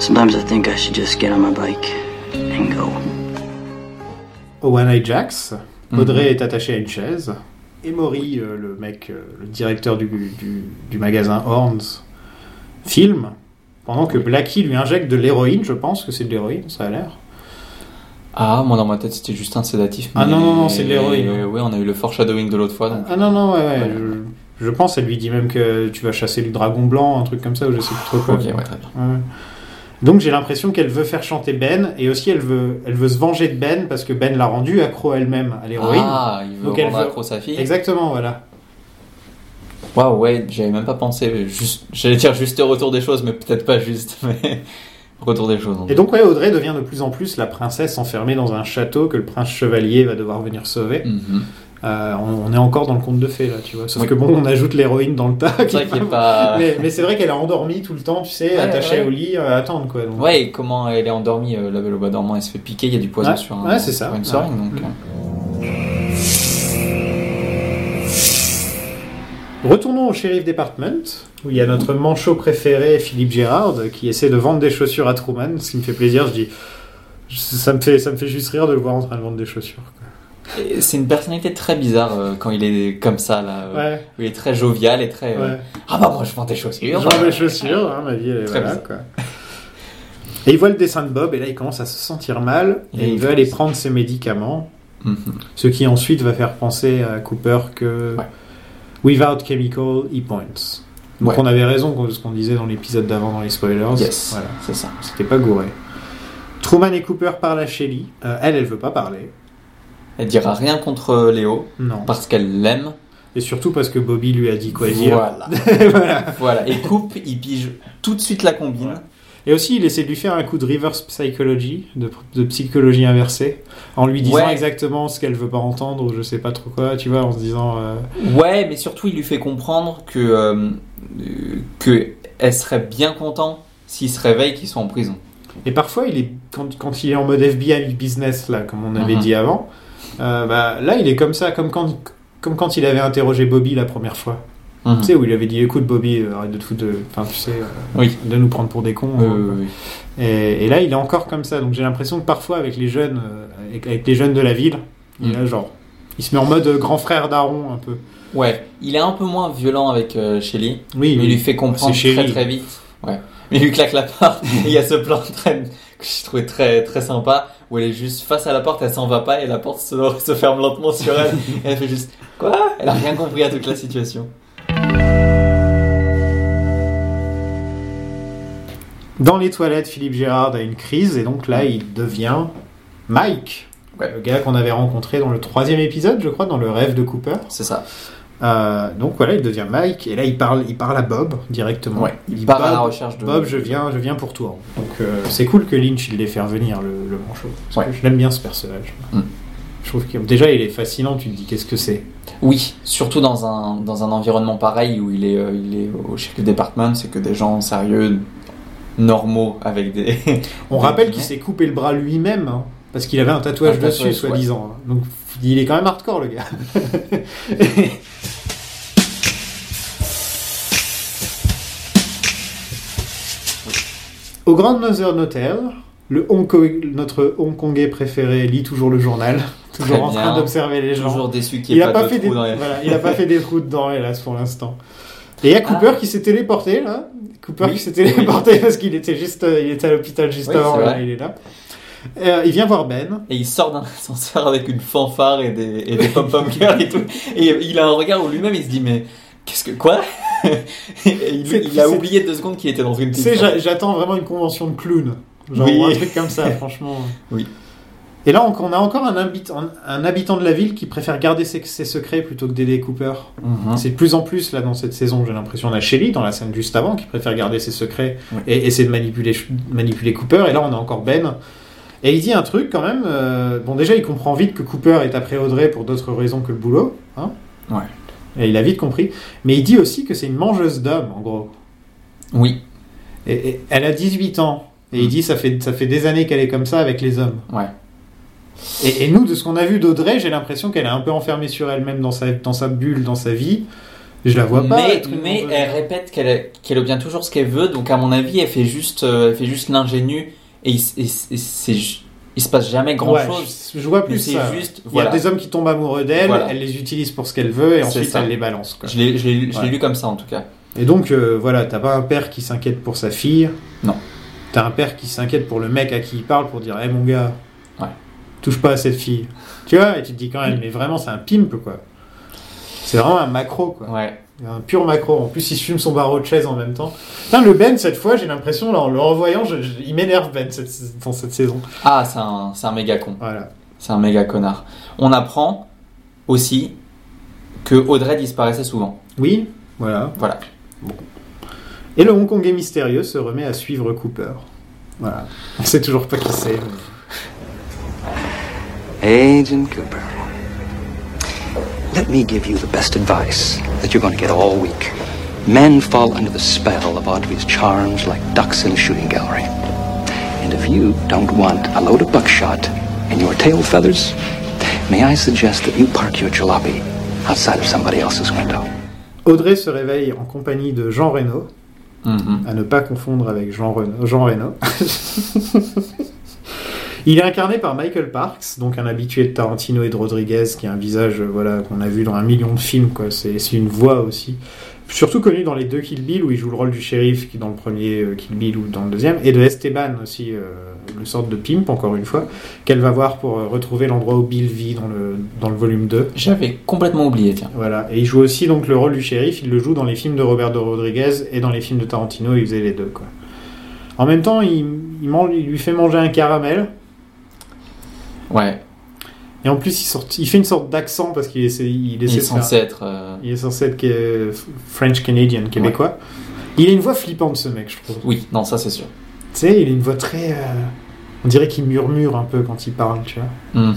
Sometimes I think I should just get on my bike and go. One Eye Jacks, Audrey Mhm. est attachée à une chaise. Et Maury, euh, le mec, euh, le directeur du, du, du magasin Horns, filme pendant que Blackie lui injecte de l'héroïne. Je pense que c'est de l'héroïne, ça a l'air. Ah, moi dans ma tête c'était juste un sédatif. Ah non, non, non, c'est de l'héroïne. Euh, oui, on a eu le foreshadowing de l'autre fois. donc- Ah non, non, ouais, ouais. Ouais. Je, je pense, elle lui dit même que tu vas chasser le dragon blanc, un truc comme ça, ou je sais plus trop quoi. Ok, ouais, très bien. Ouais. Donc j'ai l'impression qu'elle veut faire chanter Ben, et aussi elle veut, elle veut se venger de Ben parce que Ben l'a rendu accro elle-même à l'héroïne. Ah, il veut Donc elle rendre veut- accro sa fille. Exactement, voilà. Waouh, ouais, j'avais même pas pensé. Juste, j'allais dire juste retour des choses, mais peut-être pas juste. Mais retour des choses. en Et donc ouais, Audrey devient de plus en plus la princesse enfermée dans un château que le prince chevalier va devoir venir sauver. Mhm. Euh, on, on est encore dans le conte de fées là, tu vois. Sauf Oui. que bon, on ajoute l'héroïne dans le tas. C'est qui vrai qu'il est pas. Mais, mais c'est vrai qu'elle est endormie tout le temps, tu sais, Ouais, attachée ouais. au lit, euh, à attendre quoi. Donc, Ouais, et comment elle est endormie, euh, la belle au bas dormant, elle se fait piquer, il y a du poison sur, un, ouais, c'est ça. sur une. Ouais. Donc, Retournons au shérif department où il y a notre manchot préféré Philippe Gérard qui essaie de vendre des chaussures à Truman, ce qui me fait plaisir. Je dis, ça me fait, ça me fait juste rire de le voir en train de vendre des chaussures. C'est une personnalité très bizarre euh, quand il est comme ça là. euh, Ouais. où Il est très jovial et très. euh, Ouais. Ah bah moi je vends des chaussures. Je vends des chaussures, hein, ma vie, elle est Très voilà, bizarre. quoi. Et il voit le dessin de Bob, et là il commence à se sentir mal, et, Et il veut aller prendre ses médicaments, Mhm. ce qui ensuite va faire penser à Cooper que Ouais. Without chemical, he points. Donc Ouais. on avait raison de ce qu'on disait dans l'épisode d'avant dans les spoilers. Yes. Voilà, C'est ça. c'était pas gouré. Truman et Cooper parlent à Shelly. Euh, elle, elle veut pas parler. Elle dira rien contre Léo Non. parce qu'elle l'aime. Et surtout parce que Bobby lui a dit quoi dire. Voilà. Voilà. voilà. Et Coupe, il pige tout de suite la combine. Et aussi, il essaie de lui faire un coup de reverse psychology, de, de psychologie inversée, en lui disant Ouais. exactement ce qu'elle veut pas entendre ou je sais pas trop quoi, tu vois, en se disant. euh, Ouais, mais surtout il lui fait comprendre que euh, que elle serait bien content s'il se réveille qu'ils sont en prison. Et parfois, il est quand, quand il est en mode FBI business là, comme on avait Mhm. dit avant, euh, bah, là, il est comme ça, comme quand comme quand il avait interrogé Bobby la première fois. Mhm. Tu sais, où il avait dit écoute Bobby, euh, arrête de te foutre de. Enfin, tu sais, euh, Oui. de nous prendre pour des cons. Euh, oui. Et, et là, il est encore comme ça. Donc j'ai l'impression que parfois, avec les jeunes, avec, avec les jeunes de la ville, il Mm. genre, il se met en mode grand frère d'Aaron un peu. Ouais, il est un peu moins violent avec euh, Shelly, Oui, mais il lui fait comprendre très très vite. Ouais. Mais il lui claque la porte. Il y a ce plan très, que j'ai trouvé très très sympa où elle est juste face à la porte, elle s'en va pas et la porte se, se ferme lentement sur elle. Et elle fait juste quoi? Elle a rien compris à toute la situation. Dans les toilettes, Philippe Gérard a une crise et donc là, il devient Mike, Ouais. le gars qu'on avait rencontré dans le troisième épisode, je crois, dans le rêve de Cooper. C'est ça. Euh, donc voilà, il devient Mike et là, il parle, il parle à Bob directement. Ouais. Il Il part à la Bob, recherche de. Bob, je viens, je viens pour toi. Donc euh, c'est cool que Lynch il l'ait fait revenir le, le manchot. Parce Ouais. que je l'aime bien ce personnage. Mm. Je trouve que déjà il est fascinant. Tu te dis qu'est-ce que c'est? Oui, surtout dans un, dans un environnement pareil où il est, euh, il est au sheriff department, c'est que des gens sérieux, normaux, avec des. On des rappelle qu'il s'est coupé le bras lui-même hein, parce qu'il avait un tatouage Un dessus, soi-disant. hein. Donc il est quand même hardcore le gars. Au Grand Northern Hotel, le Hong Kong- notre Hongkongais préféré lit toujours le journal, toujours en train d'observer les gens. Toujours déçu qu'il Il n'y a pas, fait de des, voilà, il a pas fait des trous dedans, hélas, pour l'instant. Et il y a Cooper Ah. qui s'est téléporté, là. Cooper Oui. qui s'est téléporté parce qu'il était juste, euh, il était à l'hôpital juste Oui, avant, là, il est là. Euh, il vient voir Ben. Et il sort d'un ascenseur avec une fanfare et des, et des pom-pom girls et tout. Et il a un regard où lui-même il se dit mais qu'est-ce que quoi? Et il, a oublié deux secondes qu'il était dans une Tu sais, j'a- j'attends vraiment une convention de clown. Genre, Oui. ou un truc comme ça, franchement. Oui. Et là, on on a encore un, habitant- un habitant de la ville qui préfère garder ses, ses secrets plutôt que d'aider Cooper. Mhm. C'est de plus en plus là dans cette saison, j'ai l'impression. On a Shelly dans la scène juste avant qui préfère garder ses secrets et essayer de manipuler, manipuler Cooper. Et là, on a encore Ben. Et il dit un truc quand même. euh, bon, déjà, il comprend vite que Cooper est après Audrey pour d'autres raisons que le boulot. Hein Ouais. Et il a vite compris. Mais il dit aussi que c'est une mangeuse d'hommes, en gros. Oui, Et, et elle a 18 ans. Et il Mm. dit ça fait, ça fait des années qu'elle est comme ça avec les hommes. ouais. Et, et nous, de ce qu'on a vu d'Audrey, j'ai l'impression qu'elle est un peu enfermée sur elle-même dans sa, dans sa bulle, dans sa vie. Je la vois pas. mais elle répète qu'elle obtient toujours ce qu'elle veut, donc à mon avis elle fait juste euh, elle fait juste l'ingénue et, il, et il se passe jamais grand Ouais, chose. je, je vois plus ça. juste Il y voilà. a des hommes qui tombent amoureux d'elle, Voilà. elle les utilise pour ce qu'elle veut et ensuite ça. elle les balance. quoi. Je l'ai Ouais. lu comme ça en tout cas. Et donc euh, voilà, t'as pas un père qui s'inquiète pour sa fille? Non. T'as un père qui s'inquiète pour le mec à qui il parle pour dire, hé mon gars. Touche pas à cette fille. Tu vois, et tu te dis quand même, mais vraiment c'est un pimp quoi. C'est vraiment un macro quoi. Ouais. Un pur macro. En plus, il se fume son barreau de chaise en même temps. Putain, le Ben, cette fois, j'ai l'impression, là, en le revoyant, je- je- il m'énerve Ben cette- dans cette saison. Ah c'est un c'est un méga con. Voilà. C'est un méga connard. On apprend aussi que Audrey disparaissait souvent. Oui, voilà. Voilà. Et le Hongkongais mystérieux se remet à suivre Cooper. Voilà. On sait toujours pas qui c'est. mais- Agent Cooper. Let me give you the best advice that you're going to get all week. Men fall under the spell of Audrey's charms like ducks in a shooting gallery. And if you don't want a load of buckshot in your tail feathers, may I suggest that you park your jalopy outside of somebody else's window? Audrey se réveille en compagnie de Jean Reno, Mhm. à ne pas confondre avec Jean, Reno, Jean Reno. Il est incarné par Michael Parks, donc un habitué de Tarantino et de Rodriguez, qui a un visage euh, voilà qu'on a vu dans un million de films. quoi. C'est c'est une voix aussi. Surtout connu dans les deux Kill Bill, où il joue le rôle du shérif, qui est dans le premier euh, Kill Bill ou dans le deuxième, et de Esteban aussi, euh, le sorte de pimp, encore une fois, qu'elle va voir pour euh, retrouver l'endroit où Bill vit dans le, dans le volume 2. J'avais complètement oublié, tiens. Voilà. Et il joue aussi donc le rôle du shérif, il le joue dans les films de Roberto Rodriguez et dans les films de Tarantino, il faisait les deux. Quoi. En même temps, il, il, mange- il lui fait manger un caramel, Ouais, et en plus il, sort, il fait une sorte d'accent parce qu'il essaie, il il essaie est de faire- censé être. euh, il est censé être French Canadian, québécois. Il a une voix flippante ce mec, je trouve. Oui, non, ça c'est sûr. Tu sais, il a une voix très. euh, On dirait qu'il murmure un peu quand il parle, tu vois. Hmm.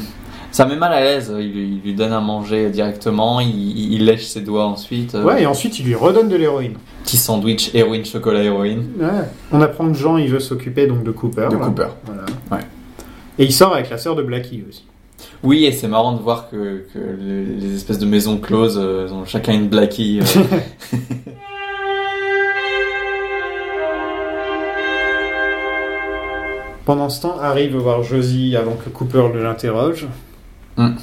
Ça met mal à l'aise. Il, lui- il lui donne à manger directement, il, il- il lèche ses doigts ensuite. euh, Ouais, et ensuite il lui redonne de l'héroïne. Petit sandwich héroïne, chocolat, héroïne. Ouais. On apprend que Jean, il veut s'occuper donc de Cooper. De là. Cooper. Voilà. Ouais. Et il sort avec la sœur de Blackie aussi. Oui, et c'est marrant de voir que, que les, les espèces de maisons closes euh, ont chacun une blackie. euh. Pendant ce temps, Harry veut voir Josie avant que Cooper ne l'interroge. Hmm.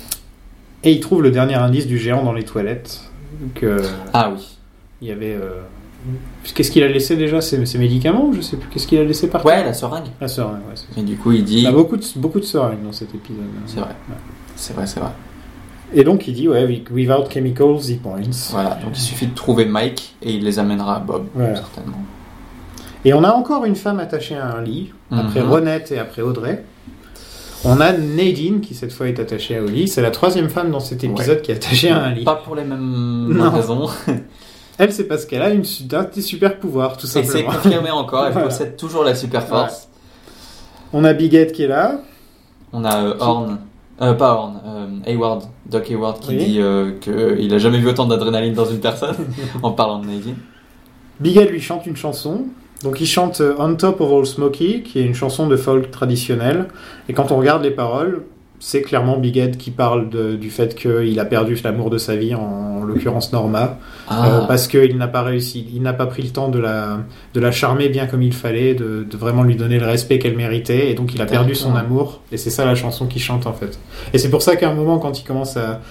Et il trouve le dernier indice du géant dans les toilettes. Que ah oui. il y avait. euh, Qu'est-ce qu'il a laissé déjà ses, ses médicaments Je sais plus. Qu'est-ce qu'il a laissé par Ouais, la seringue. La seringue, ouais. c'est ça. Et du coup, il Il dit. y a beaucoup de, beaucoup de seringues dans cet épisode. C'est vrai. C'est vrai, c'est vrai. Et donc il dit, ouais, with- without chemicals, he points. Voilà, donc il suffit de trouver Mike et il les amènera à Bob, Voilà. certainement. Et on a encore une femme attachée à un lit, après Mhm. Ronette et après Audrey. On a Nadine qui cette fois est attachée au lit. C'est la troisième femme dans cet épisode qui est attachée à un lit. Pas pour les mêmes Non. raisons. Elle, c'est parce qu'elle a une, un super pouvoirs, tout Et c'est simplement. confirmé encore, elle Voilà. possède toujours la super force. On a Bigette qui est là. On a euh, Horn, euh, pas Horn, euh, Hayward, Doc Hayward qui Oui. dit euh, qu'il a jamais vu autant d'adrénaline dans une personne en parlant de Nadine. Bigette lui chante une chanson. Donc il chante On Top of All Smoky, qui est une chanson de folk traditionnelle. Et quand on regarde les paroles, c'est clairement Bigette qui parle de- du fait qu'il a perdu l'amour de sa vie, en, en l'occurrence Norma. Ah. Euh, parce qu'il n'a pas réussi, il n'a pas pris le temps de la, de la charmer bien comme il fallait, de, de vraiment lui donner le respect qu'elle méritait, et donc il a perdu son amour, et c'est ça la chanson qu'il chante en fait. Et c'est pour ça qu'à un moment, quand il commence à.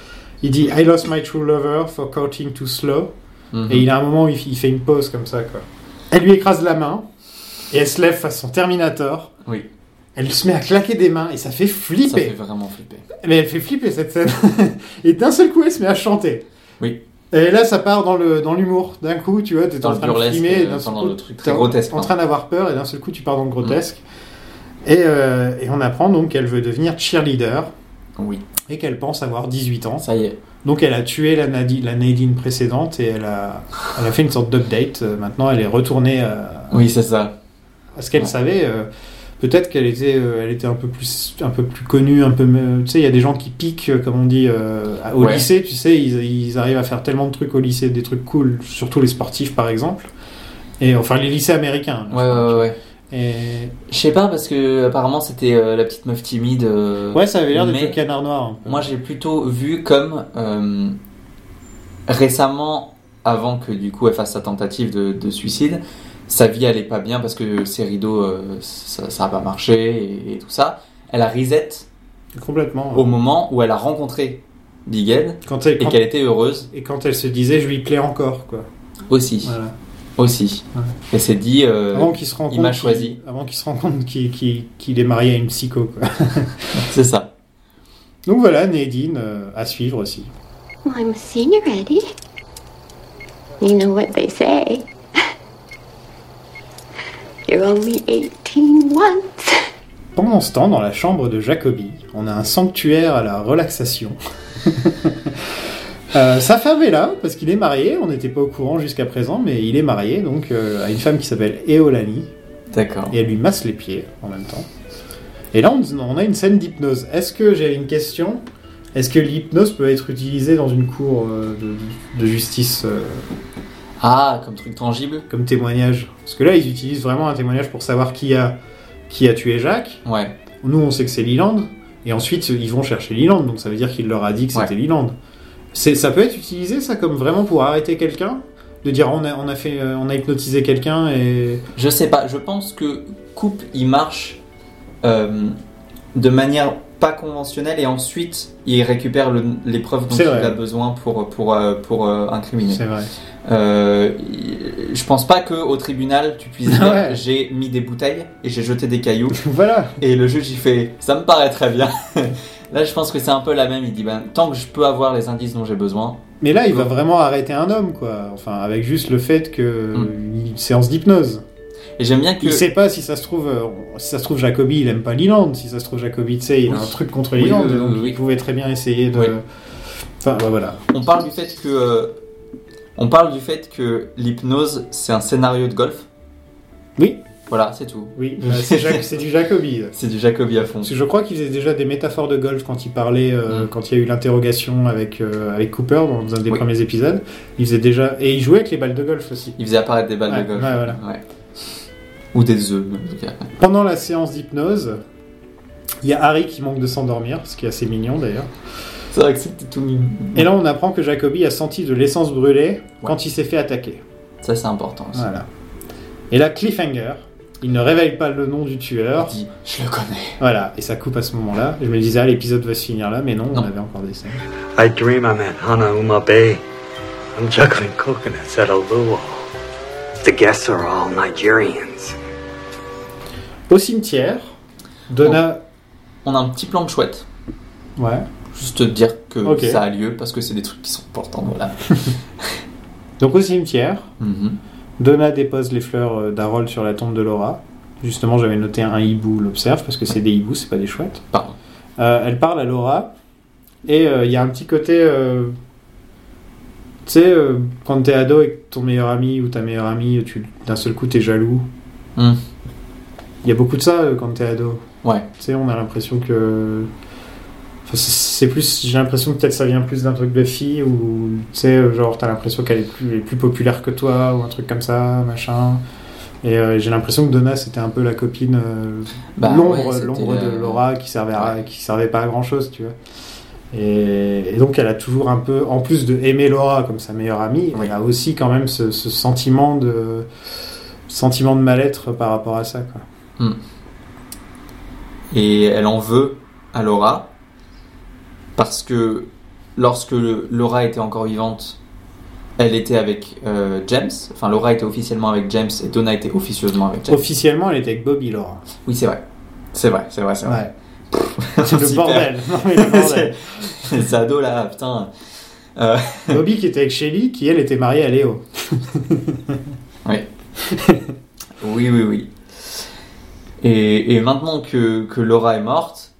Il dit I lost my true lover for courting too slow, Mhm. et il a un moment où il, il fait une pause comme ça, quoi. Elle lui écrase la main, et elle se lève façon Terminator. Oui. Elle se met à claquer des mains, et ça fait Ça flipper. fait vraiment flipper. Mais elle fait flipper cette scène. et d'un seul coup, elle se met à chanter. Oui. Et là, ça part dans le dans l'humour. D'un coup, tu vois, t'es Dans en train de filmer, et euh, d'un seul coup, t'es très en- grotesque, En non train d'avoir peur, et d'un seul coup, tu pars dans le grotesque. Et, euh, et on apprend donc qu'elle veut devenir cheerleader Oui, et qu'elle pense avoir 18 ans. ça y est. Donc elle a tué la, Nadi- la Nadine précédente et elle a, elle a fait une sorte d'update. Euh, Maintenant, elle est retournée à, Oui, c'est ça. à ce qu'elle Ouais. savait. euh, Peut-être qu'elle était, euh, elle était un peu plus, un peu plus connue, un peu. me- Tu sais, il y a des gens qui piquent, euh, comme on dit, euh, au Ouais. lycée. Tu sais, ils, ils arrivent à faire tellement de trucs au lycée, des trucs cool, surtout les sportifs par exemple. Et enfin les lycées américains. Ouais, ouais, ouais. Et Je sais pas parce que apparemment c'était euh, la petite meuf timide. euh, ouais, ça avait l'air d'être le canard noir. Moi j'ai plutôt vu comme euh, récemment, avant que du coup elle fasse sa tentative de, de suicide, sa vie allait pas bien parce que ses rideaux euh, ça, ça a pas marché et, et tout ça. Elle a reset Complètement. au moment où elle a rencontré Big Ed Quand elle, et qu'elle était heureuse et quand elle se disait, je lui plais encore, quoi. aussi. Voilà. Aussi. Ouais. Elle s'est dit. euh, Avant qu'il se rende il m'a choisi. Avant qu'il se rende compte qu'il est marié à une psycho, quoi. c'est ça. Donc voilà, Nadine euh, à suivre aussi. Well, I'm a senior, Eddie. You know what they say. Only 18 once. Pendant ce temps, dans la chambre de Jacobi, on a un sanctuaire à la relaxation. Euh, sa femme est là parce qu'il est marié. On n'était pas au courant jusqu'à présent, mais il est marié donc euh, à une femme qui s'appelle Eolani D'accord. et elle lui masse les pieds en même temps. Et là, on, on a une scène d'hypnose. Est-ce que j'ai une question? Est-ce que l'hypnose peut être utilisée dans une cour euh, de, de justice euh, Ah, comme truc tangible comme témoignage Parce que là, ils utilisent vraiment un témoignage pour savoir qui a qui a tué Jacques. Ouais. Nous, on sait que c'est Leland. Et ensuite, ils vont chercher Leland. Donc, ça veut dire qu'il leur a dit que c'était Ouais. Leland. Ça peut être utilisé, ça, comme vraiment pour arrêter quelqu'un? De dire, on a, on a, fait, euh, on a hypnotisé quelqu'un et. Je sais pas, je pense que Coupe, il marche euh, de manière pas conventionnelle et ensuite il récupère le- les preuves dont il vrai. a besoin pour, pour, euh, pour euh, incriminer. C'est vrai. Euh, je pense pas que au tribunal tu puisses dire Ouais. j'ai mis des bouteilles et j'ai jeté des cailloux Voilà. et le juge il fait ça me paraît très bien. Là je pense que c'est un peu la même, il dit ben tant que je peux avoir les indices dont j'ai besoin. Mais là, il va vraiment arrêter un homme, quoi. Enfin, avec juste le fait que une séance d'hypnose. Et j'aime bien que Il sait pas si ça se trouve, euh, si ça se trouve Jacobi, il aime pas Leland. Si ça se trouve Jacobi, tu sais, il a un truc contre Oui, Leland, oui, donc il pouvait très bien essayer de. Enfin, ouais, voilà. on parle du fait que euh, on parle du fait que l'hypnose c'est un scénario de golf. Oui. Voilà, c'est tout. Oui, euh, c'est Jac- du Jacobi. C'est du Jacobi à fond. Parce que je crois qu'il faisait déjà des métaphores de golf quand il parlait, euh, Mm. quand il y a eu l'interrogation avec, euh, avec Cooper dans un des Oui. premiers épisodes. Il faisait déjà. Et il jouait avec les balles de golf aussi. Il faisait apparaître des balles Ouais, de golf. ouais, voilà. Ouais. Ou des œufs. Pendant la séance d'hypnose, il y a Harry qui manque de s'endormir, ce qui est assez mignon d'ailleurs. C'est vrai que c'était tout mignon. Et là, on apprend que Jacobi a senti de l'essence brûlée quand il s'est fait attaquer. Ça c'est important aussi. Voilà. Et là, cliffhanger. Il ne révèle pas le nom du tueur. Il dit je le connais. Voilà, et ça coupe à ce moment-là. Je me disais, ah, l'épisode va se finir là, mais non, on avait encore des scènes. I dream I'm at Hanauma Bay. I'm juggling coconuts at a luau. The guests are all Nigerians. Au cimetière, Donna. On a un petit plan de chouette. Ouais. Juste te dire que ça a lieu parce que c'est des trucs qui sont importants. Voilà. Donc au cimetière, Mhm. Donna dépose les fleurs euh, d'Harold sur la tombe de Laura. Justement, j'avais noté un hibou l'observe parce que c'est des hiboux, c'est pas des chouettes. Pardon. Euh, elle parle à Laura et euh, il y a un petit côté. euh, tu sais, euh, quand t'es ado et que ton meilleur ami ou ta meilleure amie, d'un seul coup t'es jaloux. Hmm. Il y a beaucoup de ça euh, quand t'es ado. Ouais. Tu sais, on a l'impression que. Enfin, c'est- plus. J'ai l'impression que peut-être ça vient plus d'un truc de fille ou. Tu sais, euh, genre, t'as l'impression qu'elle est plus, elle est plus populaire que toi ou un truc comme ça, machin. Et euh, j'ai l'impression que Donna, c'était un peu la copine. euh, Bah, l'ombre ouais, de Laura qui servait, à, qui servait pas à grand chose, tu vois. Et, et donc, elle a toujours un peu. En plus de aimer Laura comme sa meilleure amie, elle a aussi quand même ce, ce sentiment de. sentiment de mal-être par rapport à ça, quoi. Hmm. Et elle en veut à Laura parce que lorsque Laura était encore vivante, elle était avec euh, James. Enfin, Laura était officiellement avec James et Donna était officieusement avec James. Officiellement, elle était avec Bobby, Laura. Oui, c'est vrai. C'est vrai, c'est vrai, c'est vrai. C'est le bordel. Non, mais le bordel. C'est- Ces ados là, putain. Euh, Bobby qui était avec Shelly, qui elle était mariée à Léo. Oui. oui, oui, oui. Et, et maintenant que, que Laura est morte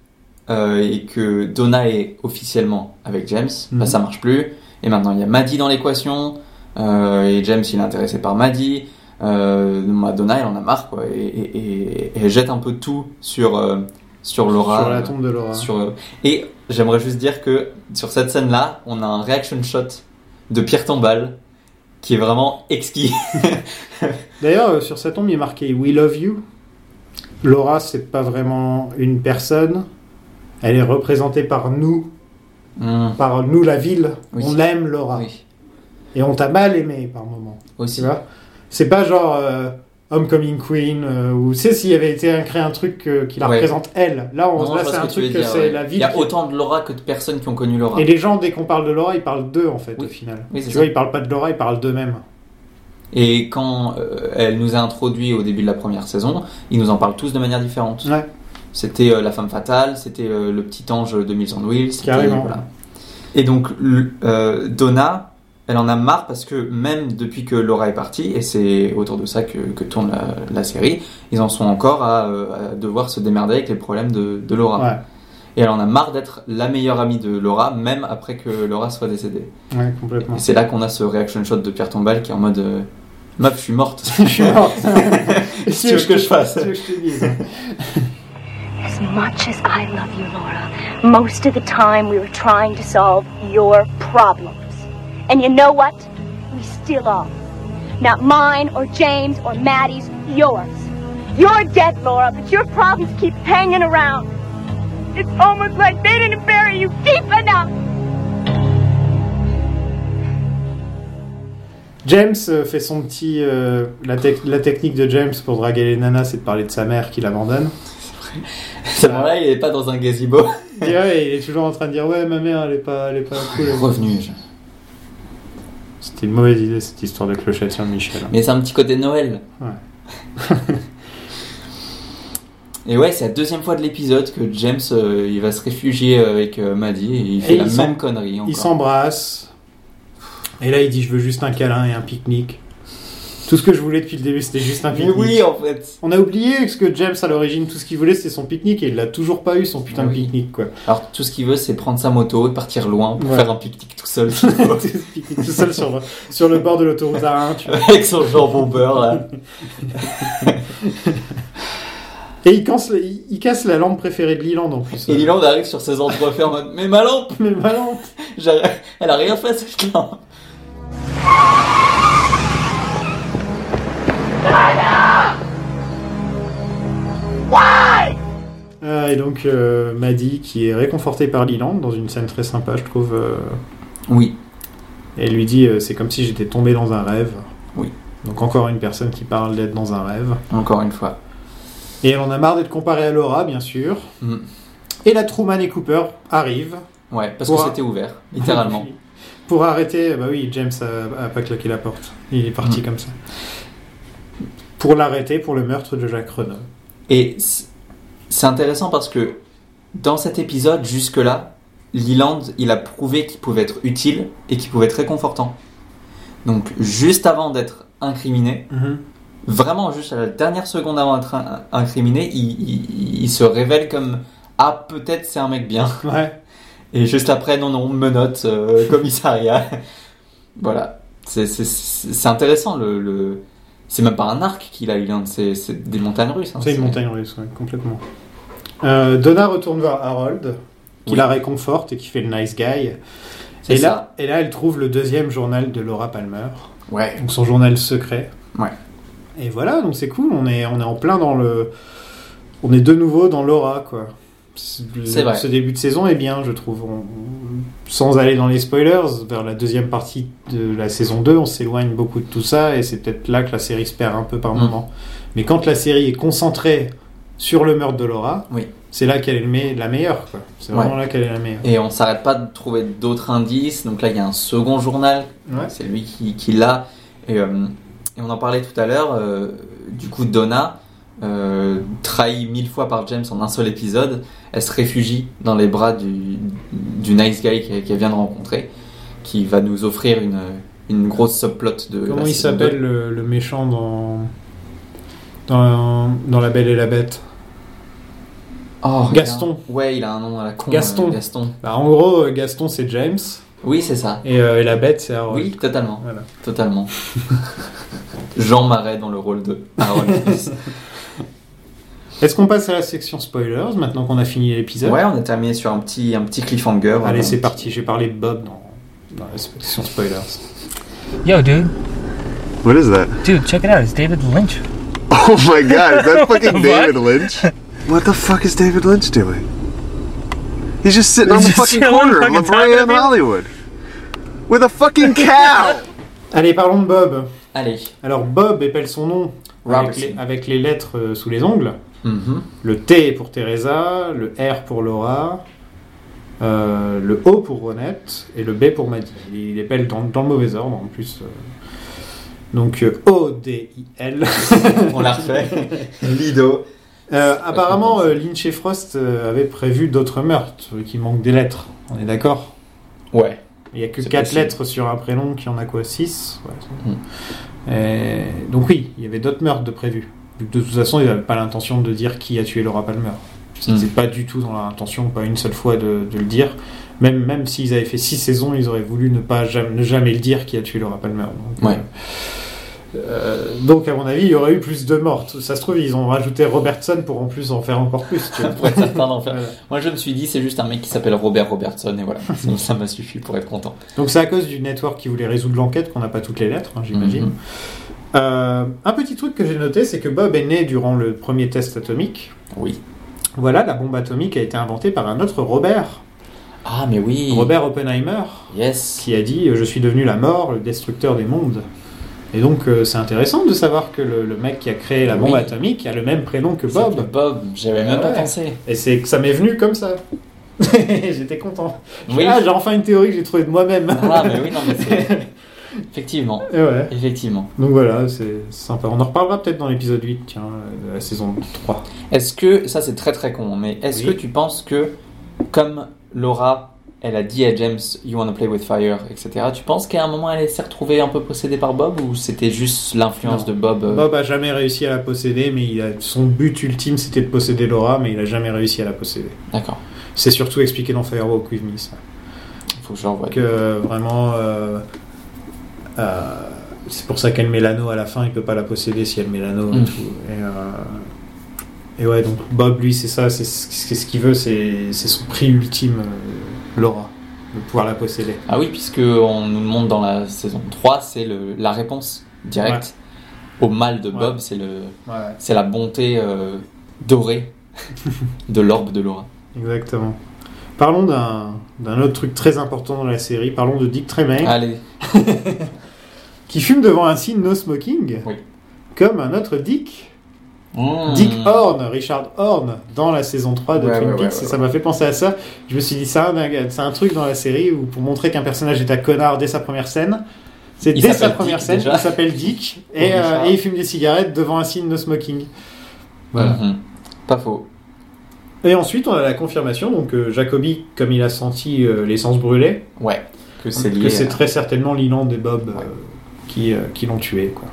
euh, et que Donna est officiellement avec James, bah, Mhm. ça marche plus. Et maintenant il y a Maddie dans l'équation. euh, et James il est intéressé par Maddie. Euh, bah, Donna elle en a marre quoi. Et, et- et- et elle jette un peu tout sur, euh, sur Laura. Sur la tombe de Laura. Sur, et j'aimerais juste dire que sur cette scène là, on a un reaction shot de Pierre Tombal qui est vraiment exquis. D'ailleurs, sur sa tombe, il est marqué We love you. Laura, c'est pas vraiment une personne. Elle est représentée par nous, Hmm. par nous la ville. Oui. On aime Laura. Oui. Et on t'a mal aimé par moment. Aussi. C'est pas genre euh, Homecoming Queen euh, ou tu sais s'il y avait été créé un truc euh, qui la Ouais. représente elle. Là, on, Non, là c'est ce un que truc que c'est ouais. la Il ville. y a qui- autant de Laura que de personnes qui ont connu Laura. Et les gens, dès qu'on parle de Laura, ils parlent d'eux en fait Oui. au final. C'est tu ça. vois, ils parlent pas de Laura, ils parlent d'eux-mêmes. Et quand euh, elle nous a introduit au début de la première saison, ils nous en parlent tous de manière différente. Ouais. C'était euh, la femme fatale, c'était euh, le petit ange de Mills on Wheels. Carrément. voilà. Et donc Donna, elle en a marre parce que même depuis que Laura est partie, et c'est autour de ça que, que tourne la, la série, ils en sont encore à, à devoir se démerder avec les problèmes de, de Laura. Ouais. Et elle en a marre d'être la meilleure amie de Laura, même après que Laura soit décédée. Ouais, complètement. Et c'est là qu'on a ce reaction shot de Pierre Tombal qui est en mode Meuf, je suis morte. Je suis morte. Qu'est-ce que tu veux que je fasse Qu'est-ce que je te dise As much as I love you, Laura, most of the time we were trying to solve your problems. And you know what? We still are. Not mine or James or Maddie's, yours. You're dead, Laura, but your problems keep hanging around. It's almost like they didn't bury you deep enough. James euh, fait son petit. euh, la, la technique de James pour draguer les nanas, c'est de parler de sa mère qui l'abandonne. Ce moment-là, il est pas dans un gazebo. Et ouais, il est toujours en train de dire ouais ma mère elle est pas, elle est pas cool. Revenu. je- C'était une mauvaise idée cette histoire de clochette sur Michel. Mais c'est un petit côté Noël. Ouais. Et ouais, c'est la deuxième fois de l'épisode que James euh, il va se réfugier avec euh, Maddie et il fait Et la ils même connerie. Ils encore. s'embrassent. Et là il dit je veux juste un câlin et un pique-nique. Tout ce que je voulais depuis le début c'était juste un pique-nique. oui, en fait. On a oublié ce que James à l'origine tout ce qu'il voulait c'était son pique-nique et il l'a toujours pas eu son putain de Oui. pique-nique quoi. Alors tout ce qu'il veut, c'est prendre sa moto et partir loin pour Ouais. faire un pique-nique tout seul. pique-nique tout seul sur le, sur le bord de l'autoroute A1 tu vois. avec son jambon beurre là. Et il casse, il, il casse la lampe préférée de Leland en plus. Et Leland arrive sur ses entrefaits en mode Mais ma lampe Mais ma lampe J'ai- Elle a rien fait cette lampe Ah, et donc euh, Maddie qui est réconfortée par Leland dans une scène très sympa je trouve. euh, Oui. Et elle lui dit euh, c'est comme si j'étais tombé dans un rêve. Oui. Donc encore une personne qui parle d'être dans un rêve. Encore une fois. Et elle en a marre d'être comparée à Laura bien sûr. Mm. Et la Truman et Cooper arrivent. Ouais, parce que c'était ouvert, littéralement. Pour arrêter, bah oui, James a, a pas claqué la porte. Il est parti Mm. comme ça. Pour l'arrêter pour le meurtre de Jacques Renault. Et c'est intéressant parce que dans cet épisode, jusque-là, Leland, il a prouvé qu'il pouvait être utile et qu'il pouvait être réconfortant. Donc, juste avant d'être incriminé, vraiment juste à la dernière seconde avant d'être in- incriminé, il, il- il se révèle comme Ah, peut-être c'est un mec bien. Ouais. Et juste après, non, non, menotte, euh, commissariat. voilà. C'est- intéressant. Le, le- C'est même pas un arc qu'il a, Leland, c'est c'est des montagnes russes. hein. C'est une montagne russe, ouais, complètement. Euh, Donna retourne vers Harold, qui Oui. la réconforte et qui fait le nice guy. Et ça. là, et là, elle trouve le deuxième journal de Laura Palmer. Ouais. Donc son journal secret. Ouais. Et voilà, donc c'est cool. On est, on est en plein dans le. On est de nouveau dans Laura, quoi. Vrai. Ce début de saison est bien, je trouve. On- sans aller dans les spoilers, vers la deuxième partie de la saison 2, on s'éloigne beaucoup de tout ça et c'est peut-être là que la série se perd un peu par Mm. moment. Mais quand la série est concentrée sur le meurtre de Laura, Oui. c'est là qu'elle est la meilleure. C'est vraiment Ouais. là qu'elle est la meilleure. Et on s'arrête pas de trouver d'autres indices. Donc là, il y a un second journal. Ouais. C'est lui qui, qui l'a. Et, euh, et on en parlait tout à l'heure. euh, du coup, Donna, euh, trahie mille fois par James en un seul épisode, elle se réfugie dans les bras du, du nice guy qu'elle vient de rencontrer, qui va nous offrir une, une grosse subplot de. Comment il s'appelle 2. le, le méchant dans, dans dans La Belle et la Bête? Oh, Gaston. Ouais, il a un nom à la con. Gaston. euh, Gaston. Bah, en gros, euh, Gaston c'est James Oui, c'est ça. et, euh, et la Bête c'est Harold. Oui, totalement. Voilà. Totalement. Jean Marais dans le rôle de Harold. Est-ce qu'on passe à la section spoilers maintenant qu'on a fini l'épisode Ouais, on a terminé sur un petit, un petit cliffhanger. Allez, c'est parti. J'ai parlé de Bob dans, dans la section spoilers. Yo, dude. What is that? Dude, check it out. It's David Lynch. Oh my god, is that fucking? David Lynch? What the fuck is David Lynch doing? He's just sitting on the fucking corner of La fucking Brea talking and. Hollywood. With a fucking cow! Allez, parlons de Bob. Allez. Alors, Bob épelle son nom avec Robertson. les, avec les lettres euh, sous les ongles. Mhm. Le T pour Teresa, le R pour Laura, euh, le O pour Ronette et le B pour Maddy. Il épelle dans, dans le mauvais ordre en plus. euh. Donc euh, O-D-I-L. On l'a refait. Lido. Euh, apparemment, Lynch et Frost avaient prévu d'autres meurtres qui manquent des lettres. On est d'accord? Ouais. Il n'y a que C'est 4 possible. lettres sur un prénom, qui en a quoi? 6 Mm. Donc oui, il y avait d'autres meurtres de prévus. De toute façon, ils n'avaient pas l'intention de dire qui a tué Laura Palmer. C'était Mm. pas du tout dans leur intention, pas une seule fois de, de le dire. Même, même s'ils avaient fait 6 saisons, ils auraient voulu ne, pas jamais, ne jamais le dire qui a tué Laura Palmer. Donc, Ouais. euh, euh, donc, à mon avis, il y aurait eu plus de morts. Ça se trouve, ils ont rajouté Robertson pour en plus en faire encore plus. tu vois. Pour être certain d'en faire. Voilà. Moi, je me suis dit, c'est juste un mec qui s'appelle Robert Robertson, et voilà. Donc, ça m'a suffi pour être content. Donc c'est à cause du network qui voulait résoudre l'enquête qu'on n'a pas toutes les lettres, hein, j'imagine. Mhm. Euh, un petit truc que j'ai noté, c'est que Bob est né durant le premier test atomique. Oui. Voilà, la bombe atomique a été inventée par un autre Robert, Ah, mais oui. Robert Oppenheimer, Yes. qui a dit euh, Je suis devenu la mort, le destructeur des mondes. Et donc euh, c'est intéressant de savoir que le, le mec qui a créé la bombe Oui. atomique a le même prénom que Bob. que Bob, j'avais même pas pensé. Et c'est que ça m'est venu comme ça. J'étais content. Oui. Ah, j'ai enfin une théorie que j'ai trouvée de moi-même. Ah, mais oui, non, mais c'est. Effectivement. Et ouais. Effectivement. Donc voilà, c'est sympa. On en reparlera peut-être dans l'épisode 8, tiens, euh, de la saison 3. Est-ce que, ça c'est très très con, mais est-ce Oui. que tu penses que, comme Laura, elle a dit à James, You wanna play with fire, etc., tu penses qu'à un moment elle s'est retrouvée un peu possédée par Bob ou c'était juste l'influence de Bob euh, Bob a jamais réussi à la posséder, mais il a, son but ultime c'était de posséder Laura, mais il a jamais réussi à la posséder. D'accord. C'est surtout expliqué dans Firewalk With Me, ça. Faut que je. Que euh, vraiment. euh, c'est pour ça qu'elle met l'anneau à la fin, il peut pas la posséder si elle met l'anneau et Mm. tout. Et, euh, et ouais, donc Bob, lui, c'est ça, c'est ce qu'il veut, c'est son prix ultime, euh, Laura, de pouvoir la posséder. Ah oui, puisque on nous le montre dans la saison 3, c'est la réponse directe au mal de Bob, Ouais. c'est le, Ouais. c'est la bonté euh, dorée de l'orbe de Laura. Exactement. Parlons d'un d'un autre truc très important dans la série, parlons de Dick Tremaine, Allez, qui fume devant un signe no smoking, Oui. comme un autre Dick. Mmh. Dick Horn, Richard Horn, dans la saison 3 de Ouais, Twin ouais, Peaks, ouais, ça m'a fait penser à ça. Je me suis dit, c'est un, c'est un truc dans la série où, pour montrer qu'un personnage est un connard dès sa première scène, c'est dès sa première Dick, scène, déjà. il s'appelle Dick, et, euh, et il fume des cigarettes devant un signe no smoking. Voilà. Mhm. Pas faux. Et ensuite, on a la confirmation, donc euh, Jacobi, comme il a senti euh, l'essence brûler, Ouais, que c'est très certainement Leland et Bob euh, qui, euh, qui l'ont tué. quoi.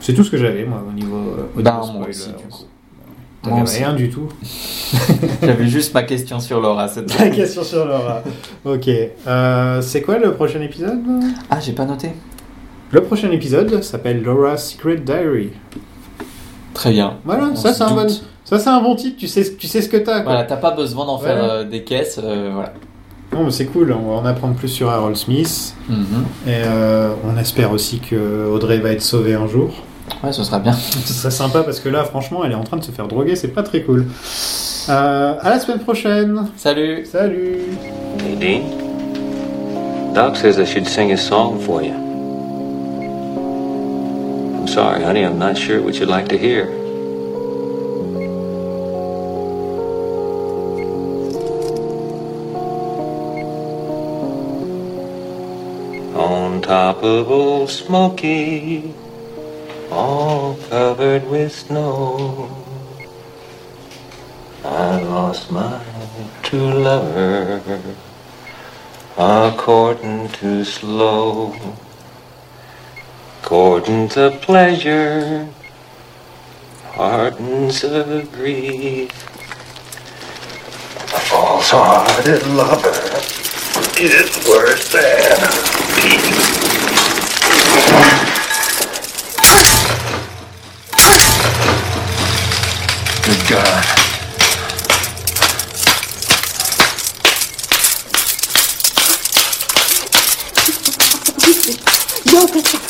C'est tout ce que j'avais, moi, au niveau, euh, au Bah, niveau moi spoiler. aussi, du coup. T'avais Moi aussi. rien du tout? J'avais juste ma question sur Laura. cette- La question sur Laura. ok. Euh, c'est quoi le prochain épisode? Ah, j'ai pas noté. Le prochain épisode s'appelle Laura's Secret Diary. Très bien. Voilà, On ça c'est un, bon, doute. ça c'est un bon titre, tu sais, tu sais ce que t'as. quoi. Voilà, t'as pas besoin d'en faire euh, des caisses. euh, voilà. Non, mais c'est cool, on va en apprendre plus sur Harold Smith. Mhm. Et euh, on espère aussi que Audrey va être sauvée un jour. Ouais, ce sera bien. Ce serait sympa parce que là, franchement, elle est en train de se faire droguer, c'est pas très cool. Euh, à la semaine prochaine. Salut. Salut. Hey, Dean. Doc says I should sing a song for you. I'm sorry, honey, I'm not sure what you'd like to hear. Of Smoky, all covered with snow, I lost my true lover. A courting too slow, courting's a pleasure, hearten's a grief. A false-hearted lover is worse than a thief. Good God. Yo,